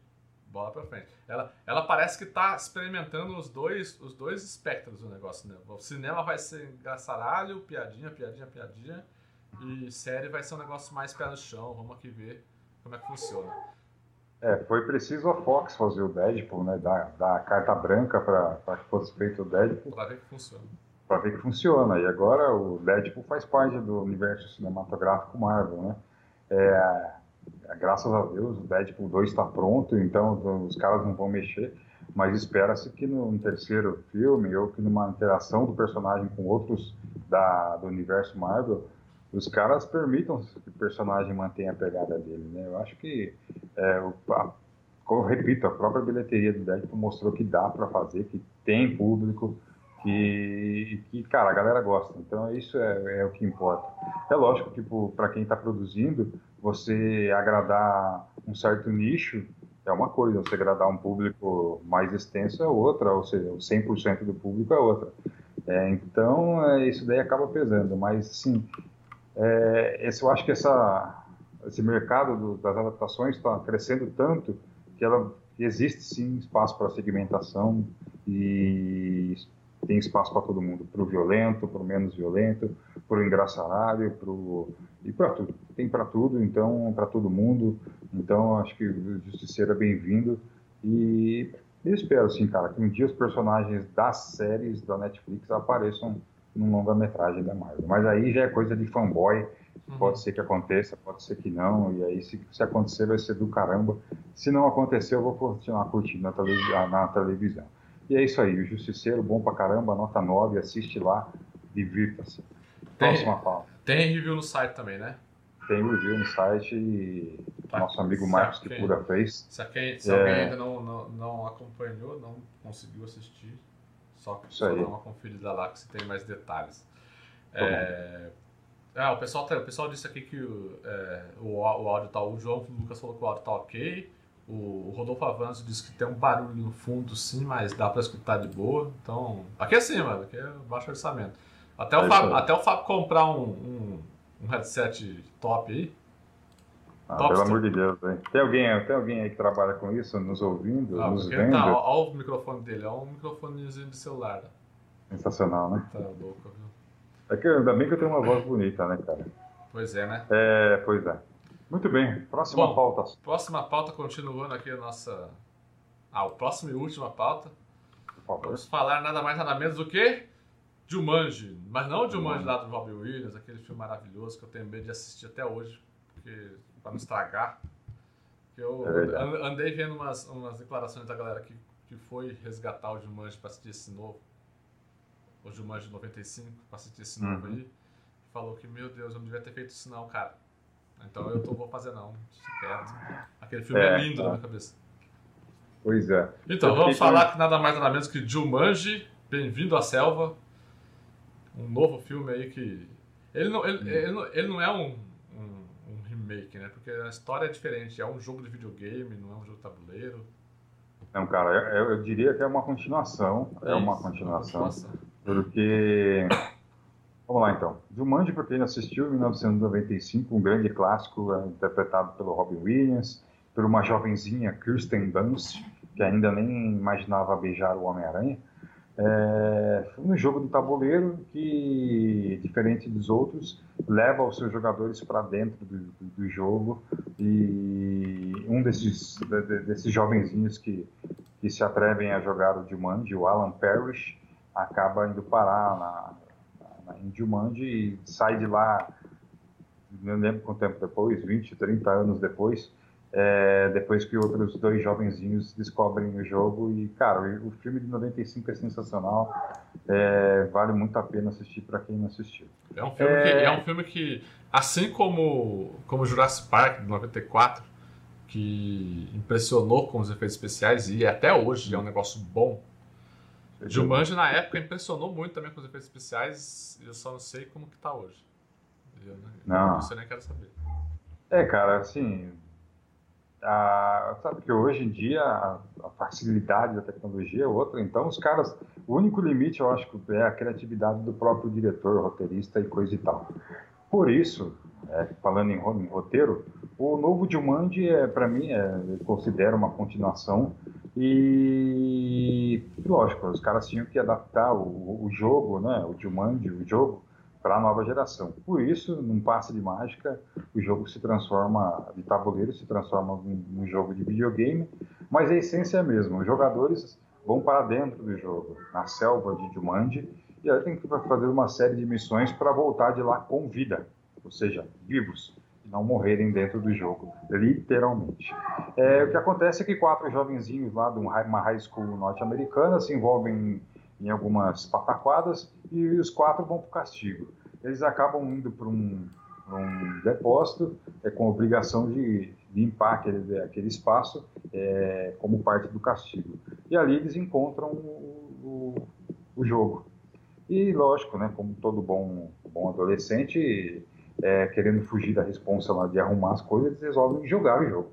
bola pra frente. Ela, ela parece que tá experimentando os dois, os dois espectros do negócio, né? O cinema vai ser engraçaralho, piadinha, piadinha, piadinha. E série vai ser um negócio mais pé no chão, vamos aqui ver como é que funciona. É, foi preciso a Fox fazer o Deadpool, né, dar, dar a carta branca para que fosse feito o Deadpool, Pra ver que funciona. para ver que funciona. E agora o Deadpool faz parte do universo cinematográfico Marvel, né? É, graças a Deus o Deadpool 2 está pronto, então os caras não vão mexer, mas espera-se que no, terceiro filme ou que numa interação do personagem com outros da, do universo Marvel, os caras permitam que o personagem mantenha a pegada dele, né? Eu acho que é, a- como eu repito, a própria bilheteria do Deadpool mostrou que dá para fazer, que tem público, que, que, cara, a galera gosta. Então isso é, é o que importa. É lógico que para quem está produzindo, você agradar um certo nicho é uma coisa, você agradar um público mais extenso é outra, ou seja, o 100% do público é outra. É, então é, isso daí acaba pesando, mas sim, é, esse, eu acho que essa, esse mercado do, das adaptações está crescendo tanto que ela existe sim espaço para segmentação e tem espaço para todo mundo, para o violento, para o menos violento, para o engraçaralho, pro, e para tudo. Tem para tudo, então para todo mundo. Então acho que o Justiceiro é bem-vindo e eu espero sim, cara, que um dia os personagens das séries da Netflix apareçam num longa-metragem da Marvel. Mas aí já é coisa de fanboy. Pode ser que aconteça, pode ser que não. E aí, se, se acontecer, vai ser do caramba. Se não acontecer, eu vou continuar curtindo na, televi na televisão. E é isso aí. O Justiceiro, bom pra caramba, nota 9. Assiste lá, divirta-se. Tem- Próxima pauta. Tem review no site também, né? Tem review no site e Tá. nosso amigo Sabe Marcos quem? Kipura fez. Se, alguém, se É. alguém ainda não, não, não acompanhou, não conseguiu assistir, só, Isso só dá uma conferida lá que você tem mais detalhes. Tá. É, ah, o, pessoal tá- o pessoal disse aqui que o, é, o, o áudio tá. O João Lucas falou que o áudio tá ok. O, Rodolfo Avanço disse que tem um barulho no fundo, sim, mas dá pra escutar de boa. Então, aqui é sim, mano, aqui é baixo orçamento. Até É o Fábio, até o Fábio comprar um, um, um headset top aí. Ah, Top pelo amor de Deus, hein? Tem alguém, tem alguém aí que trabalha com isso, nos ouvindo, Ah, nos vendo? tá, ó, ó o microfone dele, ó um microfonezinho de celular. Sensacional, né? Tá louco, viu? É que ainda bem que eu tenho uma voz bonita, né, cara? Pois é, né? É, pois é. Muito bem, próxima Bom. pauta. Próxima pauta, continuando aqui a nossa. Ah, o próximo e última pauta. Vamos falar nada mais nada menos do que Jumanji. Mas não o Jumanji lá do Robin Williams, aquele filme maravilhoso que eu tenho medo de assistir até hoje, porque para não estragar. Eu É andei vendo umas, umas declarações da galera que, que foi resgatar o Jumanji para assistir esse novo. O Jumanji 95, para assistir esse novo Uhum. aí. Falou que, meu Deus, eu não devia ter feito isso não, cara. Então eu tô, vou fazer não. Quieto. Aquele filme é, É, lindo tá. na minha cabeça. Pois é. Então, Eu vamos falar que nada mais nada menos que Jumanji, Bem-vindo à Selva. Um novo filme aí que. Ele não, ele, ele não, ele não é um, um, um remake, né? Porque a história é diferente, é um jogo de videogame, não é um jogo de tabuleiro. Não, cara, eu, eu diria que é uma continuação. É, é uma continuação. Uma continuação. Porque. Vamos lá então. Jumanji, para quem assistiu, em 1995, um grande clássico é, interpretado pelo Robin Williams, por uma jovenzinha, Kirsten Dunst, que ainda nem imaginava beijar o Homem-Aranha. É, um jogo de tabuleiro que, diferente dos outros, leva os seus jogadores para dentro do, do, do, jogo e um desses, de, desses jovenzinhos que, que se atrevem a jogar o Jumanji, o Alan Parrish, acaba indo parar na, em Jumanji e sai de lá, não lembro quanto tempo depois, 20, 30 anos depois, é, depois que outros dois jovenzinhos descobrem o jogo. E, cara, o filme de 95 é sensacional. É, vale muito a pena assistir para quem não assistiu. É um filme, é... Que, é um filme que, assim como, como Jurassic Park de 94, que impressionou com os efeitos especiais e até hoje é um negócio bom. Jumanji na época impressionou muito também com os efeitos especiais, eu só não sei como que tá hoje. Eu, não. Isso eu nem quero saber. É, cara, assim, a, sabe que hoje em dia a, a, facilidade da tecnologia é outra, então os caras, o único limite eu acho que é a criatividade do próprio diretor, roteirista e coisa e tal. Por isso, é, falando em, em, roteiro, o novo Jumanji é para mim é, eu considero uma continuação e lógico, os caras tinham que adaptar o, o jogo, né, o Jumanji, o jogo para a nova geração. Por isso, num passe de mágica, o jogo se transforma, de tabuleiro, se transforma num, jogo de videogame, mas a essência é a mesma. Os jogadores vão para dentro do jogo, na selva de Jumanji, e aí tem que fazer uma série de missões para voltar de lá com vida, ou seja, vivos, não morrerem dentro do jogo, literalmente. É, o que acontece é que quatro jovenzinhos lá de uma high school norte-americana se envolvem em algumas pataquadas e os quatro vão para o castigo. Eles acabam indo para um, um, depósito é, com obrigação de limpar aquele, aquele espaço é, como parte do castigo. E ali eles encontram o, o, o jogo. E lógico, né, como todo bom, bom adolescente, é, querendo fugir da responsa lá de arrumar as coisas, eles resolvem jogar o jogo.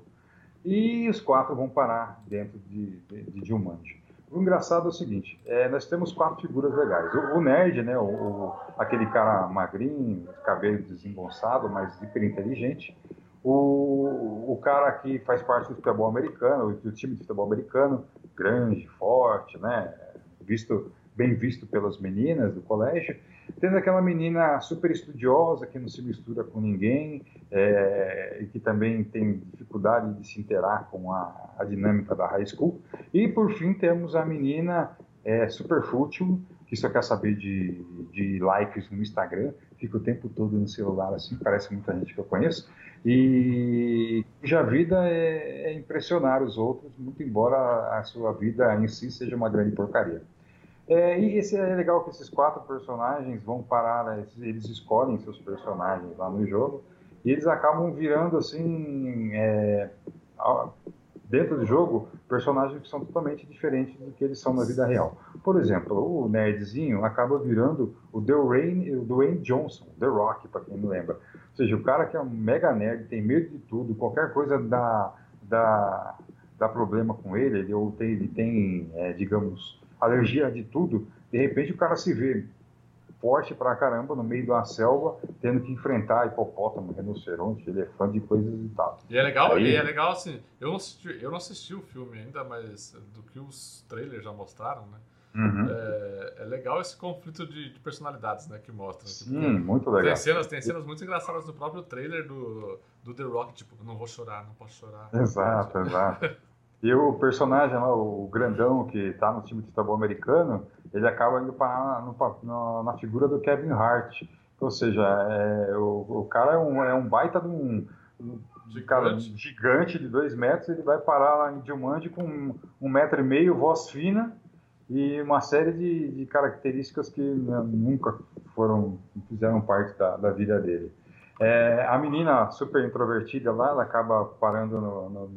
E os quatro vão parar dentro de, de, de. O engraçado é o seguinte, é, nós temos quatro figuras legais. O, o nerd, né, o, o, aquele cara magrinho, cabelo desengonçado, mas hiper inteligente. O, o cara que faz parte do futebol americano, do time de futebol americano, grande, forte, né, visto bem visto pelas meninas do colégio. Tendo aquela menina super estudiosa que não se mistura com ninguém é, e que também tem dificuldade de se interar com a, a dinâmica da high school. E por fim temos a menina é, super fútil que só quer saber de, de likes no Instagram, fica o tempo todo no celular assim, parece muita gente que eu conheço, e cuja vida é, é impressionar os outros, muito embora a sua vida em si seja uma grande porcaria. É, e esse é legal que esses quatro personagens vão parar, né, eles escolhem seus personagens lá no jogo e eles acabam virando assim, é, dentro do jogo, personagens que são totalmente diferentes do que eles são na vida real. Por exemplo, o nerdzinho acaba virando o Dwayne, o Dwayne Johnson, The Rock, para quem não lembra. Ou seja, o cara que é um mega nerd, tem medo de tudo, qualquer coisa dá, dá, dá problema com ele, ele, ou tem, ele tem é, digamos, alergia de tudo, de repente o cara se vê forte pra caramba no meio de uma selva, tendo que enfrentar hipopótamo, rinoceronte, elefante e coisas e tal. E é legal, Aí... e é legal assim, eu não, assisti, eu não assisti o filme ainda, mas do que os trailers já mostraram, né? Uhum. É, é, legal esse conflito de, de, personalidades, né, que mostra. Tipo, Sim, tipo, muito legal. Tem cenas, tem cenas muito engraçadas no próprio trailer do, do The Rock, tipo, não vou chorar, não posso chorar. Exato, exato. E o personagem lá, o grandão que está no time de futebol americano, ele acaba indo parar na, na, figura do Kevin Hart. Ou seja, é, o, o, cara é um, é um baita de um, de cara, gigante de dois metros, ele vai parar lá em Jumanji com um, um metro e meio, voz fina e uma série de, de características que né, nunca foram, fizeram parte da, da vida dele. É, a menina super introvertida lá, ela acaba parando no, no,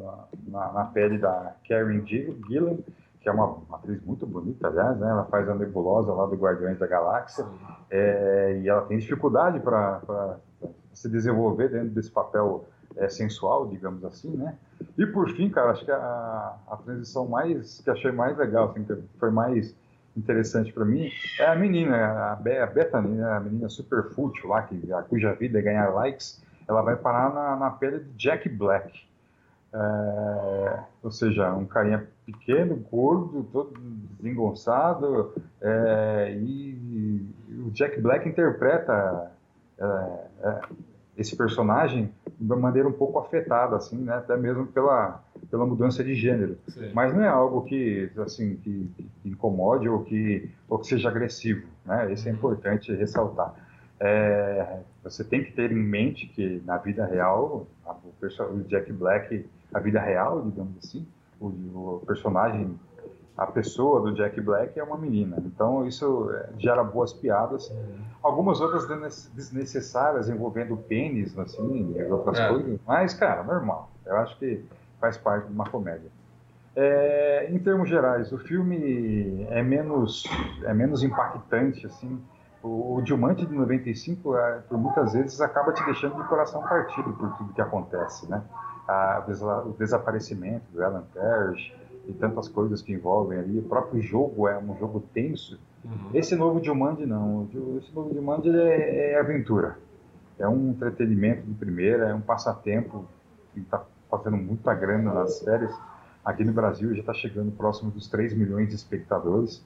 na, na, pele da Karen Gillan, que é uma, atriz muito bonita, aliás, né? Ela faz a nebulosa lá do Guardiões da Galáxia, é, e ela tem dificuldade para se desenvolver dentro desse papel é, sensual, digamos assim, né? E por fim, cara, acho que a, a transição mais que achei mais legal, assim, que foi mais interessante para mim é a menina, a, a Bethany, né, a menina super fútil lá, que, a, cuja vida é ganhar likes, ela vai parar na, na pele de Jack Black. É, ou seja, um carinha pequeno, gordo, todo desengonçado, é, e, e, o Jack Black interpreta é, é esse personagem de uma maneira um pouco afetada, assim, né, até mesmo pela, pela mudança de gênero. Sim. Mas não é algo que, assim, que, que, incomode ou que, ou que seja agressivo, né? Isso é importante ressaltar. É, você tem que ter em mente que na vida real, a, o, Jack Black, a vida real, digamos assim, o, o personagem a pessoa do Jack Black é uma menina. Então isso é, gera boas piadas. Uhum. Algumas outras desnecessárias envolvendo pênis, assim, e outras é. coisas. Mas, cara, normal. Eu acho que faz parte de uma comédia. É, em termos gerais, o filme é menos, é menos impactante, assim. O, o Diamante de 95, é, por muitas vezes, acaba te deixando de coração partido por tudo que acontece, né? A, o desaparecimento do Alan Parrish, e tantas coisas que envolvem ali. O próprio jogo é um jogo tenso. Uhum. Esse novo Jumanji não. Esse novo Jumanji é, é aventura. É um entretenimento de primeira, é um passatempo que está fazendo muita grana nas férias. Aqui no Brasil já está chegando próximo dos 3 milhões de espectadores.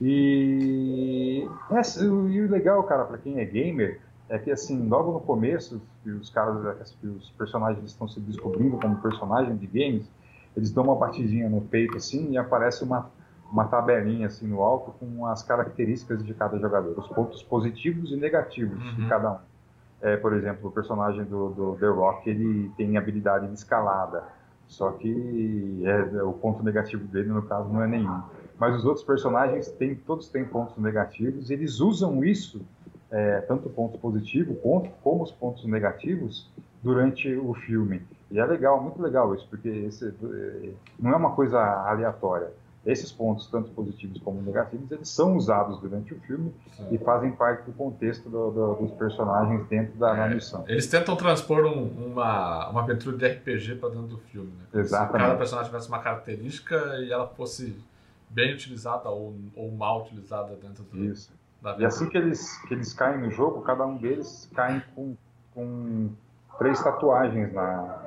E, é, e o legal, cara, para quem é gamer, é que assim, logo no começo, os caras, os personagens estão se descobrindo como personagem de games, eles dão uma batidinha no peito assim e aparece uma, uma tabelinha assim no alto com as características de cada jogador, os pontos positivos e negativos uhum. de cada um. É, por exemplo, o personagem do, do, The Rock ele tem habilidade de escalada, só que é, o ponto negativo dele no caso não é nenhum. Mas os outros personagens têm, todos têm pontos negativos, eles usam isso é, tanto positivos ponto, como os pontos negativos durante o filme. E é legal, muito legal isso, porque esse, é, não é uma coisa aleatória. Esses pontos, tanto positivos como negativos, eles são usados durante o filme Sim. e fazem parte do contexto do, do, dos personagens dentro da é, missão. Eles tentam transpor um, uma, uma aventura de RPG para dentro do filme. Né? Exatamente. Se cada personagem tivesse uma característica e ela fosse bem utilizada ou, ou mal utilizada dentro do, Isso. E assim que eles, que eles caem no jogo, cada um deles cai com, com três tatuagens na,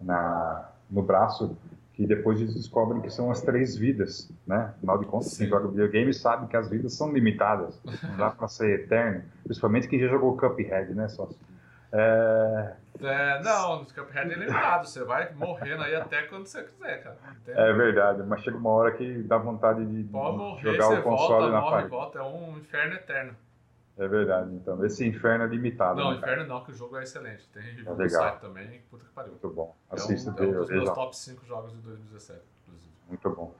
na, no braço, que depois eles descobrem que são as três vidas, né? Afinal de contas, Sim. quem joga videogame sabe que as vidas são limitadas, não dá para ser eterno, principalmente quem já jogou Cuphead, né, sócio? É... É, não, no Cuphead é limitado, você vai morrendo aí até quando você quiser, cara. É verdade, mas chega uma hora que dá vontade de, Pode morrer, jogar o console volta, na morre, parede. volta, é um inferno eterno. É verdade, então. Esse inferno é limitado. Não, né, inferno não, que o jogo é excelente. Tem review é site também, puta que pariu. Muito bom. Assista é um, é um dos meus top 5 jogos de 2017, inclusive. Muito bom.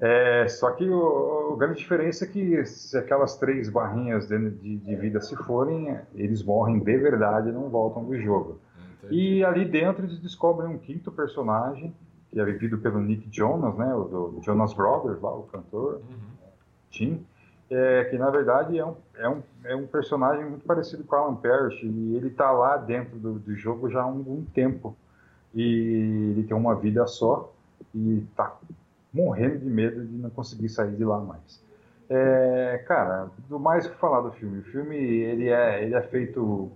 É, só que o, a grande diferença é que se aquelas três barrinhas de, de, de vida se forem, eles morrem de verdade e não voltam do jogo. Entendi. E ali dentro eles descobrem um quinto personagem, que é vivido pelo Nick Jonas, né, o do Jonas Brothers, lá, o cantor, uhum. Tim é, que na verdade é um, é, um, é um personagem muito parecido com Alan Parrish e ele está lá dentro do, do, jogo já há um, tempo e ele tem uma vida só e está morrendo de medo de não conseguir sair de lá mais. É, cara, do mais que falar do filme, o filme ele é, ele é feito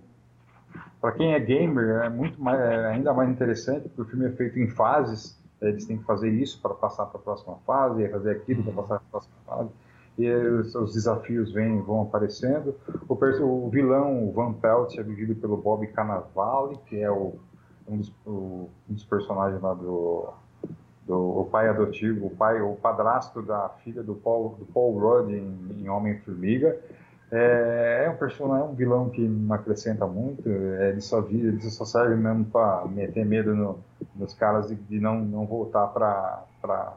para quem é gamer é muito mais, é ainda mais interessante porque o filme é feito em fases. Eles têm que fazer isso para passar para a próxima fase, fazer aquilo para passar para a próxima fase e os, os, desafios vêm, vão aparecendo. O, o, vilão, o Van Pelt, é vivido pelo Bob Cannavale, que é o, um, dos, o, um, dos, personagens lá do, do o pai adotivo, o pai, o padrasto da filha do Paul, do Paul Rudd em, em Homem-Formiga. É, é, um personagem, é um vilão que não acrescenta muito, é, ele, só, ele só serve mesmo para meter medo no, nos caras de, de não, não voltar para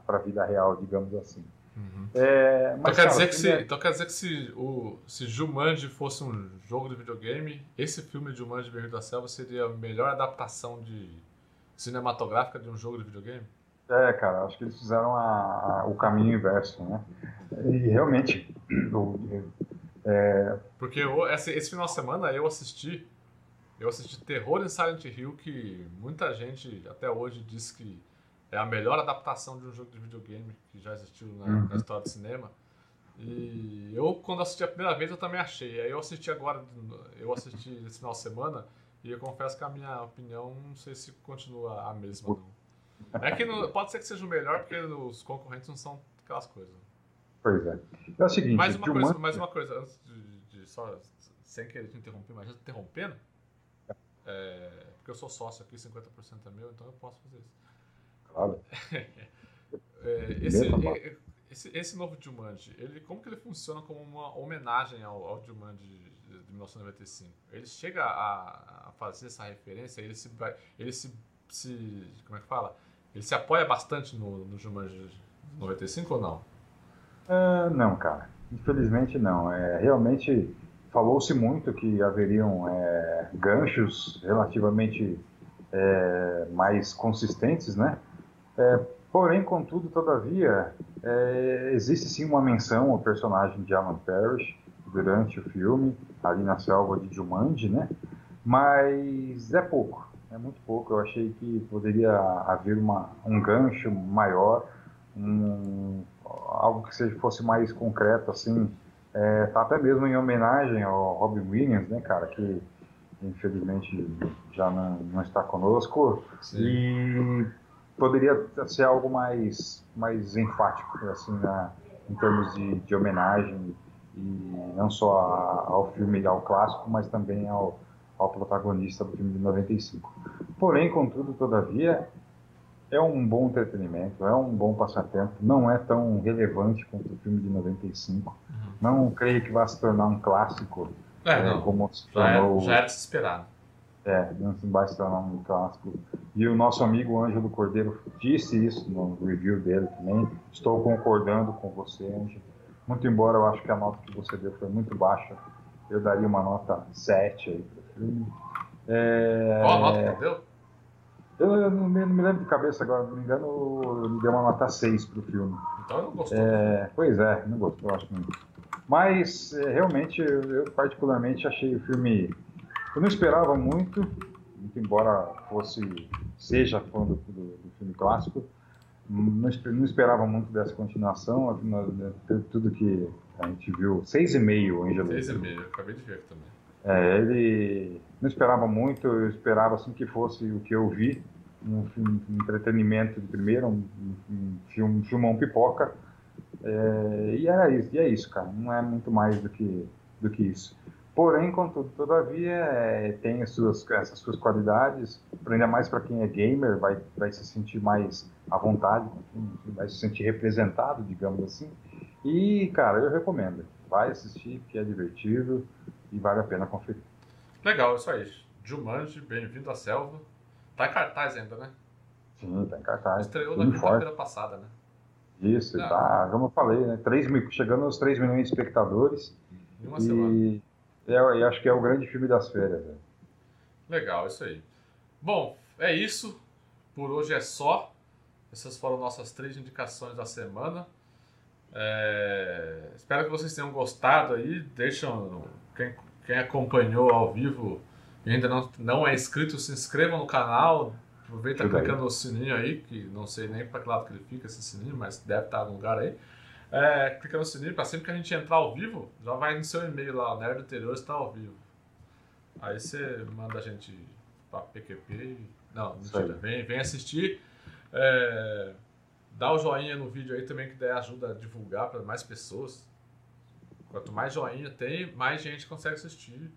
a vida real, digamos assim. Uhum. É, então, quer dizer que se, é... então quer dizer que se, o, se Jumanji fosse um jogo de videogame, esse filme de Jumanji Bem da Selva seria a melhor adaptação de cinematográfica de um jogo de videogame? É, cara, acho que eles fizeram a, a, o caminho inverso, né? E realmente. O, é... Porque eu, esse, esse, final de semana eu assisti eu assisti Terror em Silent Hill, que muita gente até hoje diz que é a melhor adaptação de um jogo de videogame que já existiu na, uhum. na história do cinema. E eu, quando assisti a primeira vez, eu também achei. Aí eu assisti agora, eu assisti esse final de semana, e eu confesso que a minha opinião, não sei se continua a mesma, não. É que no, pode ser que seja o melhor, porque os concorrentes não são aquelas coisas. Pois é. É o seguinte... Mais uma, coisa, mais uma coisa, antes de, de só, sem querer te interromper, mas já interrompendo, é, porque eu sou sócio aqui, 50% é meu, então eu posso fazer isso. É, esse, é, esse, esse, novo Jumanji, ele, como que ele funciona como uma homenagem ao, ao Jumanji de, de 1995? Ele chega a, a, fazer essa referência, ele se, ele se, se, como é que fala? Ele se apoia bastante no, no Jumanji de 95 ou não? Uh, não, cara. Infelizmente não. É, realmente falou-se muito que haveriam é, ganchos relativamente é, mais consistentes, né? É, porém, contudo, todavia, é, existe sim uma menção ao personagem de Alan Parrish durante o filme, ali na selva de Jumanji, né? Mas é pouco, é muito pouco. Eu achei que poderia haver uma, um gancho maior, um, algo que seja, fosse mais concreto, assim, é, tá até mesmo em homenagem ao Robin Williams, né, cara, que infelizmente já não, não está conosco. Sim. E poderia ser algo mais, mais enfático, assim, né, em termos de, de homenagem, e não só a, ao filme ao clássico, mas também ao, ao protagonista do filme de 95. Porém, contudo, todavia, é um bom entretenimento, é um bom passatempo, não é tão relevante quanto o filme de 95. Uhum. Não creio que vá se tornar um clássico é, é, como se tornou. Já, já era de se esperar. É, não vai se tornar um clássico. E o nosso amigo Ângelo Cordeiro disse isso no review dele também. Estou concordando com você, Ângelo. Muito embora eu acho que a nota que você deu foi muito baixa, eu daria uma nota 7 aí para o filme. É... Qual a nota que deu? Eu não me, não me, lembro de cabeça agora, não me engano, ele deu uma nota 6 pro filme. Então eu não gostou. É, pois é, não gostou, acho que não. Mas, é, realmente, eu, eu, particularmente achei o filme. Eu não esperava muito, muito embora fosse. seja fã do, do, do filme clássico. Não, não, esperava muito dessa continuação, afinal, né, tudo que a gente viu. 6,5, Angelo. 6,5, acabei de ver também. É, ele não esperava muito, eu esperava assim que fosse o que eu vi, um, filme, um entretenimento de primeiro, um, um, filme, um filmão pipoca, é, e era isso, e é isso, cara, não é muito mais do que, do que isso. Porém, contudo, todavia, é, tem as suas, essas suas qualidades, ainda mais para quem é gamer, vai, vai se sentir mais à vontade, vai se sentir representado, digamos assim. E, cara, eu recomendo. Vai assistir, que é divertido e vale a pena conferir. Legal, isso aí. Jumanji, bem-vindo à selva. Tá em cartaz ainda, né? Sim, tá em cartaz. Estreou na quinta-feira passada, né? Isso, Não. tá, como eu falei, né? 3 mil, chegando aos 3 milhões de espectadores. Em uma e, semana. É, eu acho que é o grande filme das férias. Né? Legal, isso aí. Bom, é isso. Por hoje é só. Essas foram nossas três indicações da semana. É... Espero que vocês tenham gostado aí. Deixam quem, quem acompanhou ao vivo e ainda não, não é inscrito, se inscreva no canal. Aproveita clicando no sininho aí, que não sei nem para que lado que ele fica esse sininho, mas deve estar algum lugar aí. É, clica no sininho para sempre que a gente entrar ao vivo, já vai no seu e-mail lá, Nerd Interior está ao vivo. Aí você manda a gente para PQP. Não, mentira, vem, vem assistir. É, dá o joinha no vídeo aí também, que daí ajuda a divulgar para mais pessoas. Quanto mais joinha tem, mais gente consegue assistir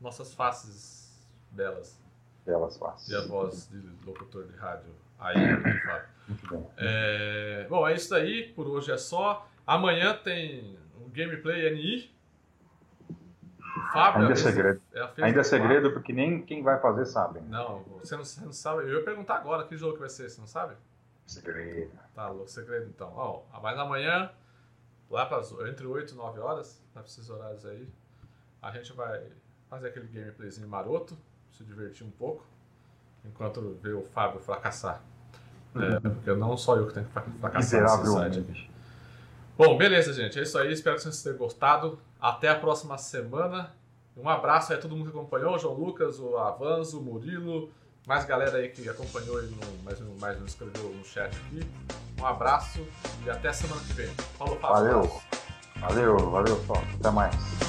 nossas faces belas. Belas faces. E a voz de locutor de rádio aí, de fato. Muito bom. É, bom, é isso aí. Por hoje é só. Amanhã tem um gameplay NI. Fábio, Ainda é segredo. É Ainda é segredo porque nem quem vai fazer sabe. Não, você não, você não sabe. Eu ia perguntar agora que jogo que vai ser, você não sabe? Segredo. Tá louco, segredo então. Ó, mas amanhã lá para entre 8 e 9 horas, para esses horários aí, a gente vai fazer aquele gameplayzinho maroto, se divertir um pouco, enquanto vê o Fábio fracassar. É, uhum. É, porque não só eu que tenho que fracassar nesse site aqui. Bom, beleza, gente. É isso aí. Espero que vocês tenham gostado. Até a próxima semana. Um abraço aí a todo mundo que acompanhou, o João Lucas, o Avanzo, o Murilo, mais galera aí que acompanhou e mais, mais não escreveu no chat aqui. Um abraço e até semana que vem. Falou, Fábio. Valeu. Valeu, valeu, pessoal. Até mais.